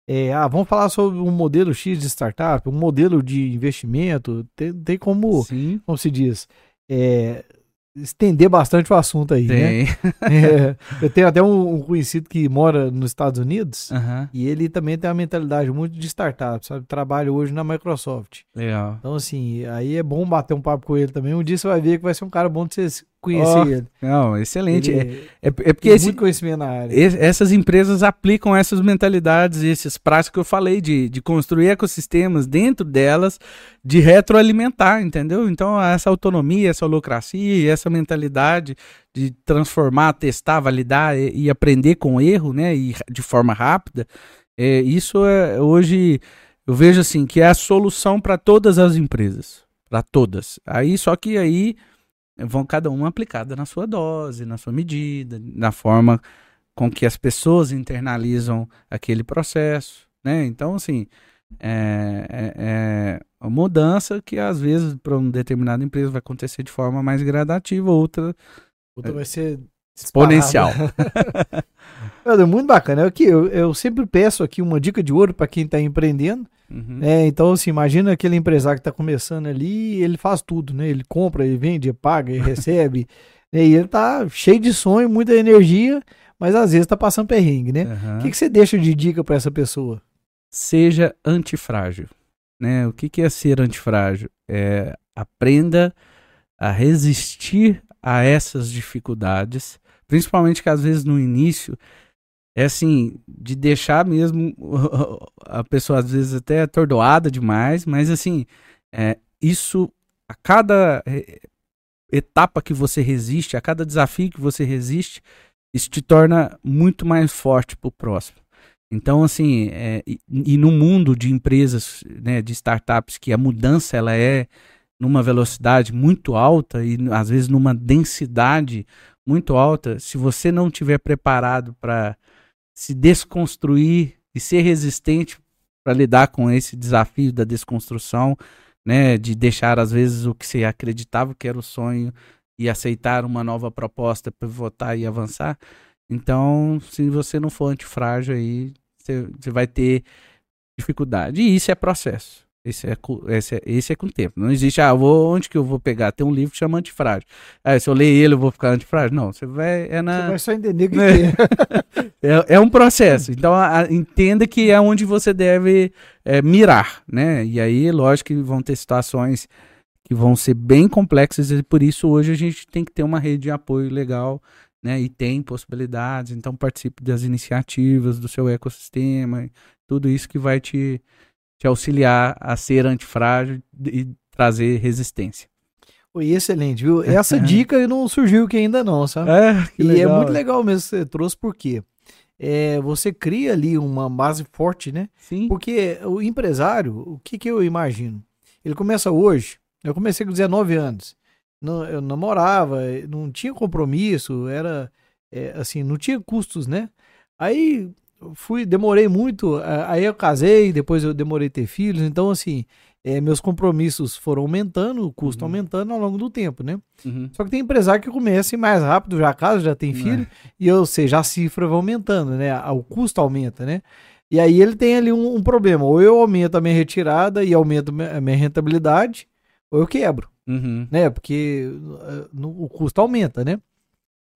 Speaker 1: é, ah, vamos falar sobre um modelo X de startup, um modelo de investimento. Tem, tem como,
Speaker 2: Sim.
Speaker 1: como se diz, é, estender bastante o assunto aí,
Speaker 2: Tem.
Speaker 1: né? É, eu tenho até um, um conhecido que mora nos Estados Unidos
Speaker 2: Aham.
Speaker 1: e ele também tem uma mentalidade muito de startup, sabe? Trabalha hoje na Microsoft.
Speaker 2: Legal.
Speaker 1: Então, assim, aí é bom bater um papo com ele também. Um dia você vai ver que vai ser um cara bom de você conhecer
Speaker 2: Ó,
Speaker 1: ele.
Speaker 2: Não, excelente.
Speaker 1: Ele
Speaker 2: É, é, é porque esse,
Speaker 1: muito conhecimento na área.
Speaker 2: es- essas empresas aplicam essas mentalidades, esses práticos que eu falei, de, de construir ecossistemas dentro delas, de retroalimentar, entendeu? Então, essa autonomia, essa holocracia, essa mentalidade de transformar, testar, validar e, e aprender com erro, né? E de forma rápida, é, isso é hoje eu vejo assim que é a solução para todas as empresas, para todas. Aí só que aí vão cada uma aplicada na sua dose, na sua medida, na forma com que as pessoas internalizam aquele processo, né? Então, assim, é, é, é uma mudança que às vezes para uma determinada empresa vai acontecer de forma mais gradativa, outra
Speaker 1: Outra vai ser
Speaker 2: exponencial.
Speaker 1: É muito bacana. É que eu, eu sempre peço aqui uma dica de ouro para quem está empreendendo.
Speaker 2: Uhum.
Speaker 1: É, então, assim, imagina aquele empresário que está começando ali, ele faz tudo, né? Ele compra, ele vende, ele paga, ele recebe. né? E ele tá cheio de sonho, muita energia, mas às vezes tá passando perrengue, né?
Speaker 2: Aham.
Speaker 1: O que, que você deixa de dica para essa pessoa?
Speaker 2: seja antifrágil. Né? O que, que é ser antifrágil? É aprenda a resistir a essas dificuldades, principalmente que às vezes no início é assim, de deixar mesmo a pessoa às vezes até atordoada demais, mas assim, é, isso a cada eh, etapa que você resiste, a cada desafio que você resiste, isso te torna muito mais forte para o próximo. Então, assim, é, e, e no mundo de empresas, né, de startups, que a mudança ela é numa velocidade muito alta e às vezes numa densidade muito alta, se você não tiver preparado para se desconstruir e ser resistente para lidar com esse desafio da desconstrução, né, de deixar às vezes o que você acreditava que era o sonho e aceitar uma nova proposta para votar e avançar. Então, se você não for antifrágil aí, você, você vai ter dificuldade. E isso é processo. Esse é, esse, é, esse é com o tempo. Não existe, ah, vou, onde que eu vou pegar? Tem um livro que chama Antifrágil. Ah, se eu ler ele, eu vou ficar antifrágil? Não, você vai. É
Speaker 1: Você
Speaker 2: na.
Speaker 1: vai só entender que, que é.
Speaker 2: É, é um processo. Então, a- a- entenda que é onde você deve é, mirar, né? E aí, lógico que vão ter situações que vão ser bem complexas e por isso hoje a gente tem que ter uma rede de apoio legal, né? E tem possibilidades. Então, participe das iniciativas do seu ecossistema, tudo isso que vai te, te auxiliar a ser antifrágil e trazer resistência.
Speaker 1: Foi excelente, viu? Essa dica não surgiu aqui ainda não, sabe?
Speaker 2: É,
Speaker 1: e é muito legal mesmo que você trouxe, porque é, você cria ali uma base forte, né?
Speaker 2: Sim.
Speaker 1: Porque o empresário, o que, que eu imagino? Ele começa hoje, eu comecei com 19 anos, não, eu namorava, não tinha compromisso, era é, assim, não tinha custos, né? Aí fui, demorei muito, a- aí eu casei, depois eu demorei a ter filhos, então assim, é, meus compromissos foram aumentando, o custo
Speaker 2: Uhum.
Speaker 1: aumentando ao longo do tempo, né?
Speaker 2: Uhum.
Speaker 1: Só que tem empresário que começa mais rápido, já casa, já tem
Speaker 2: É.
Speaker 1: filho, e ou seja, a cifra vai aumentando, né? O custo aumenta, né? E aí ele tem ali um, um problema. Ou eu aumento a minha retirada e aumento me- a minha rentabilidade, ou eu quebro,
Speaker 2: Uhum.
Speaker 1: né? Porque uh, no- o custo aumenta, né?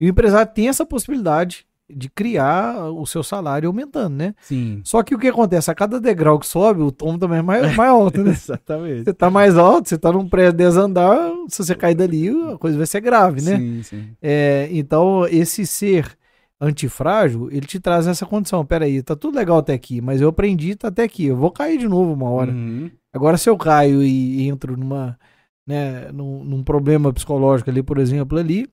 Speaker 1: E o empresário tem essa possibilidade de criar o seu salário aumentando, né?
Speaker 2: Sim.
Speaker 1: Só que o que acontece? A cada degrau que sobe, o tom também é mais, mais alto, né?
Speaker 2: Exatamente.
Speaker 1: Você tá mais alto, você tá num prédio 10 andar, se você cair dali, a coisa vai ser grave, né?
Speaker 2: Sim, sim.
Speaker 1: É, então, esse ser antifrágil, ele te traz essa condição. Peraí, tá tudo legal até aqui, mas eu aprendi, tá até aqui. Eu vou cair de novo uma hora.
Speaker 2: Uhum.
Speaker 1: Agora, se eu caio e entro numa, né, num, num problema psicológico ali, por exemplo, ali,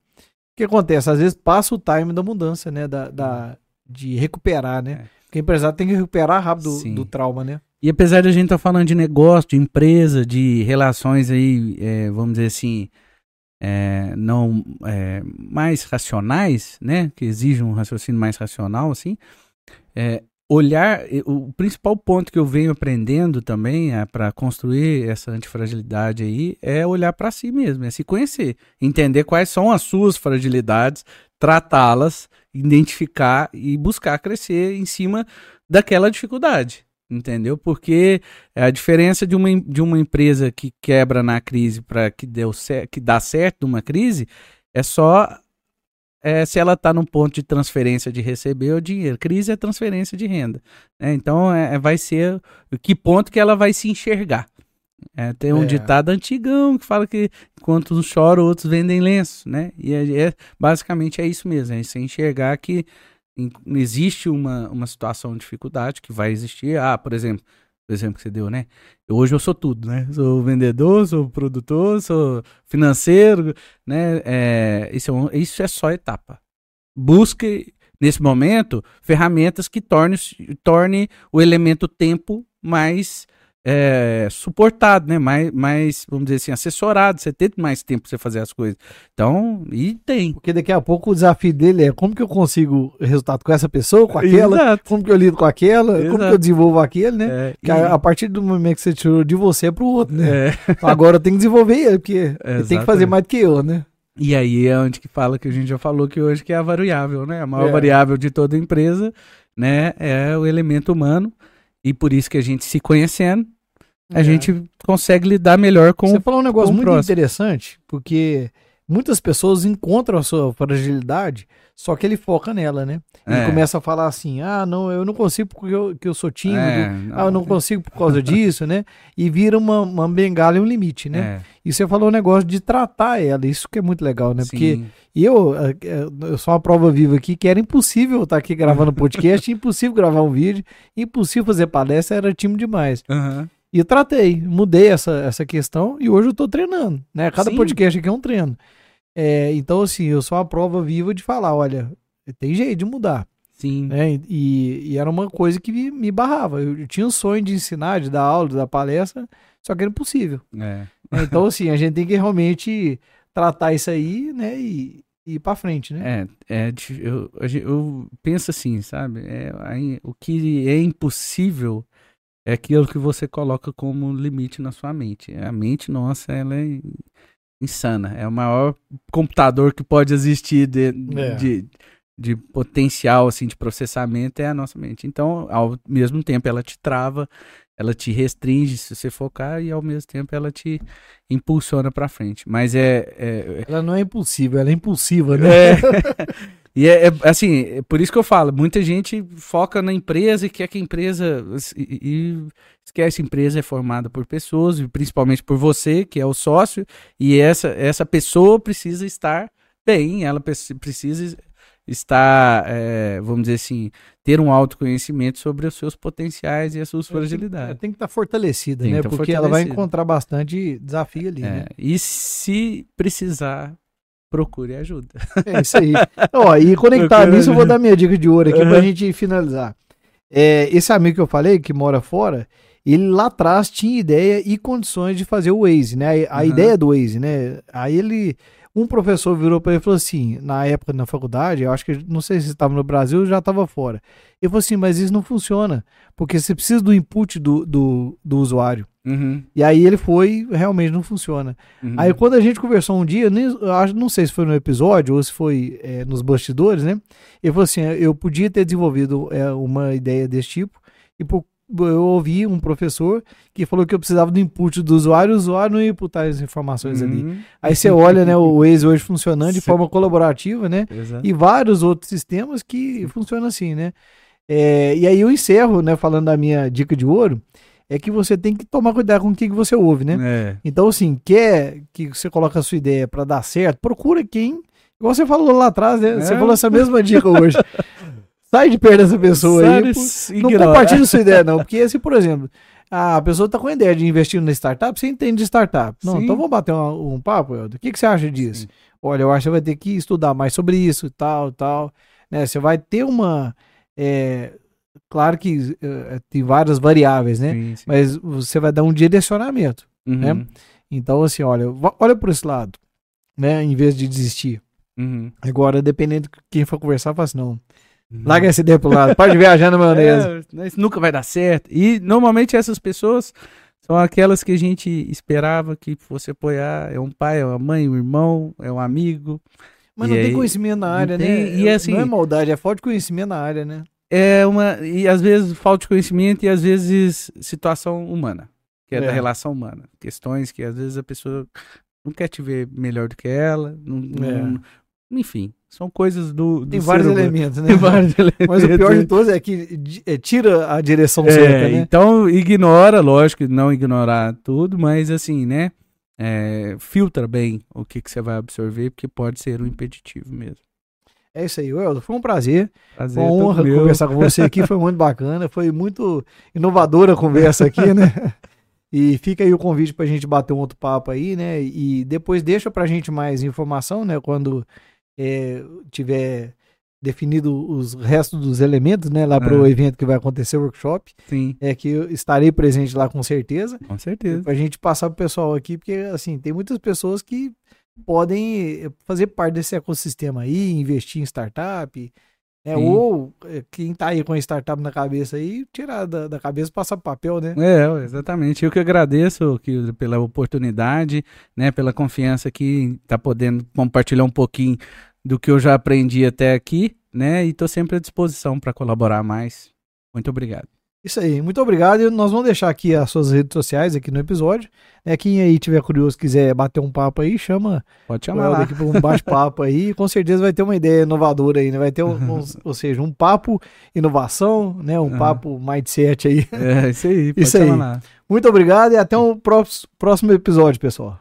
Speaker 1: que acontece? Às vezes passa o time da mudança, né? Da, da- de recuperar, né?
Speaker 2: É.
Speaker 1: Porque o empresário tem que recuperar rápido do, do trauma, né?
Speaker 2: E apesar de a gente estar falando de negócio, de empresa, de relações aí, é, vamos dizer assim, é, não é, mais racionais, né, que exigem um raciocínio mais racional, assim, é, olhar, o principal ponto que eu venho aprendendo também é, para construir essa antifragilidade aí é olhar para si mesmo, é se conhecer, entender quais são as suas fragilidades, tratá-las, identificar e buscar crescer em cima daquela dificuldade. Entendeu? Porque a diferença de uma, de uma empresa que quebra na crise para que, deu que dá certo numa crise É só é, se ela está num ponto de transferência de receber o dinheiro. Crise é transferência de renda. né? então, é, vai ser que ponto que ela vai se enxergar. É, tem um
Speaker 1: É.
Speaker 2: ditado antigão que fala que enquanto uns choram, outros vendem lenço, né? E é, é- basicamente é isso mesmo, é você enxergar que existe uma, uma situação de dificuldade que vai existir. Ah, por exemplo, o exemplo que você deu, né? Hoje eu sou tudo, né? Sou vendedor, sou produtor, sou financeiro, né? É, isso, é um- isso é só etapa. Busque, nesse momento, ferramentas que torne, torne o elemento tempo mais é, suportado, né? Mais, mais, vamos dizer assim, assessorado. Você tem mais tempo pra você fazer as coisas. Então, e tem.
Speaker 1: Porque daqui a pouco o desafio dele é como que eu consigo resultado com essa pessoa, com aquela,
Speaker 2: Exato.
Speaker 1: como que eu lido com aquela, como
Speaker 2: Exato.
Speaker 1: que eu desenvolvo aquele, né?
Speaker 2: É,
Speaker 1: Que a, a partir do momento que você tirou de você é pro outro, né?
Speaker 2: é.
Speaker 1: Então Agora eu tenho que desenvolver ele, porque ele tem que fazer mais do que eu, né?
Speaker 2: E aí é onde que fala que a gente já falou que hoje que é a variável, né? A maior
Speaker 1: É.
Speaker 2: variável de toda empresa, né? É o elemento humano. E por isso que a gente se conhecendo, a
Speaker 1: É.
Speaker 2: gente consegue lidar melhor com
Speaker 1: Você falou um negócio muito
Speaker 2: próximo.
Speaker 1: interessante, porque muitas pessoas encontram a sua fragilidade, só que ele foca nela, né? Ele
Speaker 2: É.
Speaker 1: começa a falar assim: ah, não, eu não consigo porque eu, que eu sou tímido,
Speaker 2: É,
Speaker 1: ah, eu não consigo por causa disso, né? E vira uma, uma bengala e um limite, né?
Speaker 2: É,
Speaker 1: E você falou um negócio de tratar ela, isso que é muito legal, né? Porque
Speaker 2: sim.
Speaker 1: e eu, eh, eh, eu sou uma prova viva aqui que era impossível estar aqui gravando podcast, impossível gravar um vídeo, impossível fazer palestra, era tímido demais.
Speaker 2: Aham.
Speaker 1: E eu tratei, mudei essa, essa questão e hoje eu tô treinando, né? Cada
Speaker 2: Sim.
Speaker 1: podcast aqui é um treino. É, então, assim, eu sou uma prova viva de falar, olha, tem jeito de mudar,
Speaker 2: Sim.
Speaker 1: né? E, e era uma coisa que me, me barrava. Eu, eu tinha um sonho de ensinar, de dar aula, de dar palestra, só que era impossível.
Speaker 2: É.
Speaker 1: né? Então, assim, a gente tem que realmente tratar isso aí, né? E, e ir pra frente, né?
Speaker 2: É, é eu, a eu penso assim, sabe? É, aí, o que é impossível é aquilo que você coloca como limite na sua mente. A mente nossa, ela é insana. É o maior computador que pode existir de,
Speaker 1: É.
Speaker 2: de, de potencial assim de processamento é a nossa mente. Então, ao mesmo tempo, ela te trava, ela te restringe se você focar e ao mesmo tempo ela te impulsiona para frente. Mas é, é,
Speaker 1: Ela não é impulsiva, ela é impulsiva, né?
Speaker 2: é. E é, é, assim, é por isso que eu falo, muita gente foca na empresa e quer que a empresa. E, e esquece, a empresa é formada por pessoas, e principalmente por você, que é o sócio, e essa, essa pessoa precisa estar bem, ela preci- precisa estar, é, vamos dizer assim, ter um autoconhecimento sobre os seus potenciais e as suas
Speaker 1: Ela
Speaker 2: fragilidades.
Speaker 1: tem que estar fortalecida,
Speaker 2: Tem
Speaker 1: né?
Speaker 2: tá
Speaker 1: Porque ela vai
Speaker 2: fortalecida.
Speaker 1: encontrar bastante desafio ali, né?
Speaker 2: É, e se precisar, procure ajuda.
Speaker 1: É isso aí. Ó, e conectado
Speaker 2: Procura
Speaker 1: nisso, eu vou
Speaker 2: ajuda.
Speaker 1: dar minha dica de ouro aqui pra
Speaker 2: Uhum.
Speaker 1: gente finalizar. É, esse amigo que eu falei, que mora fora, ele lá atrás tinha ideia e condições de fazer o Waze, né? A, a
Speaker 2: Uhum.
Speaker 1: ideia do Waze, né? Aí ele. Um professor virou para ele e falou assim, na época na faculdade, eu acho que, não sei se estava no Brasil ou já estava fora. Ele falou assim, mas isso não funciona, porque você precisa do input do, do, do usuário.
Speaker 2: Uhum,
Speaker 1: E aí ele foi, realmente não funciona.
Speaker 2: uhum.
Speaker 1: Aí quando a gente conversou um dia, nem, eu acho, não sei se foi no episódio ou se foi é, nos bastidores, né? Ele falou assim: eu podia ter desenvolvido é, uma ideia desse tipo, e por- eu ouvi um professor que falou que eu precisava do input do usuário, o usuário não ia imputar as informações ali.
Speaker 2: Uhum.
Speaker 1: Aí você olha, né, o Waze hoje funcionando de
Speaker 2: Sim.
Speaker 1: forma colaborativa, né?
Speaker 2: Exato.
Speaker 1: E vários outros sistemas que funcionam assim, né? É, e aí eu encerro, né, falando da minha dica de ouro, é que você tem que tomar cuidado com o que que você ouve, né?
Speaker 2: É.
Speaker 1: Então, assim, quer que você coloque a sua ideia para dar certo, procura quem. Igual você falou lá atrás, né? Você
Speaker 2: É.
Speaker 1: falou essa mesma dica hoje. Sai de perto dessa pessoa aí.
Speaker 2: Sabe,
Speaker 1: pô. Não compartilha sua ideia, não. Porque se, por exemplo, a pessoa tá com a ideia de investir na startup, você entende de startup. Não,
Speaker 2: Sim.
Speaker 1: então vamos bater um, um papo, Helder. O que, que você acha disso?
Speaker 2: Sim.
Speaker 1: Olha, eu acho que você vai ter que estudar mais sobre isso, tal, tal. Né? Você vai ter uma. é, claro que é, tem várias variáveis, né?
Speaker 2: Sim.
Speaker 1: Mas você vai dar um direcionamento.
Speaker 2: Uhum,
Speaker 1: né? Então, assim, olha, olha por esse lado, né? Em vez de desistir.
Speaker 2: uhum.
Speaker 1: Agora, dependendo de quem for conversar, fala assim, não. Larga essa ideia pro lado, pode viajar na maionese.
Speaker 2: É, isso nunca vai dar certo. E normalmente essas pessoas são aquelas que a gente esperava que fosse apoiar. É um pai, é uma mãe, um irmão, é um amigo.
Speaker 1: Mas
Speaker 2: E
Speaker 1: não tem
Speaker 2: aí,
Speaker 1: conhecimento na área, né?
Speaker 2: tem- e assim-
Speaker 1: não é maldade, é falta de conhecimento na área, né?
Speaker 2: É uma. E às vezes falta de conhecimento e às vezes situação humana. Que é,
Speaker 1: É.
Speaker 2: da relação humana. Questões que às vezes a pessoa não quer te ver melhor do que ela, não,
Speaker 1: É.
Speaker 2: não- enfim, são coisas do, do
Speaker 1: Tem vários
Speaker 2: humano.
Speaker 1: elementos, né?
Speaker 2: Tem vários elementos.
Speaker 1: Mas o pior de todos é que é, tira a direção
Speaker 2: É,
Speaker 1: certa, né?
Speaker 2: Então, ignora, lógico, não ignorar tudo, mas assim, né? é, filtra bem o que, que você vai absorver, porque pode ser um impeditivo mesmo.
Speaker 1: É isso aí, Weldo. Foi um prazer.
Speaker 2: Prazer
Speaker 1: Uma honra conversar com você aqui. Foi muito bacana. Foi muito inovadora a conversa aqui, né? E fica aí o convite pra gente bater um outro papo aí, né? E depois deixa pra gente mais informação, né? Quando é, tiver definido os restos dos elementos, né? Lá pro
Speaker 2: É.
Speaker 1: evento que vai acontecer, o workshop.
Speaker 2: Sim,
Speaker 1: É que eu estarei presente lá com certeza.
Speaker 2: com certeza.
Speaker 1: Pra gente passar pro pessoal aqui, porque assim, tem muitas pessoas que podem eh, fazer parte desse ecossistema aí, investir em startup, né?
Speaker 2: Sim.
Speaker 1: Ou eh, quem tá aí com a startup na cabeça aí, tirar da, da cabeça e passar pro papel, né?
Speaker 2: É, exatamente. Eu que agradeço que, pela oportunidade, né, pela confiança que tá podendo compartilhar um pouquinho do que eu já aprendi até aqui, né, e tô sempre à disposição para colaborar mais. Muito obrigado.
Speaker 1: Isso aí, muito obrigado. E nós vamos deixar aqui as suas redes sociais aqui no episódio. Né? Quem aí tiver curioso, quiser bater um papo aí, chama
Speaker 2: Pode chamar lá.
Speaker 1: aqui para um bate-papo aí. Com certeza vai ter uma ideia inovadora aí, né? Vai ter, um, um- ou seja, um papo inovação, né? Um
Speaker 2: Aham.
Speaker 1: papo mindset aí.
Speaker 2: É, isso aí, pode
Speaker 1: Isso aí.
Speaker 2: lá.
Speaker 1: Muito obrigado e até o próximo próximo episódio, pessoal.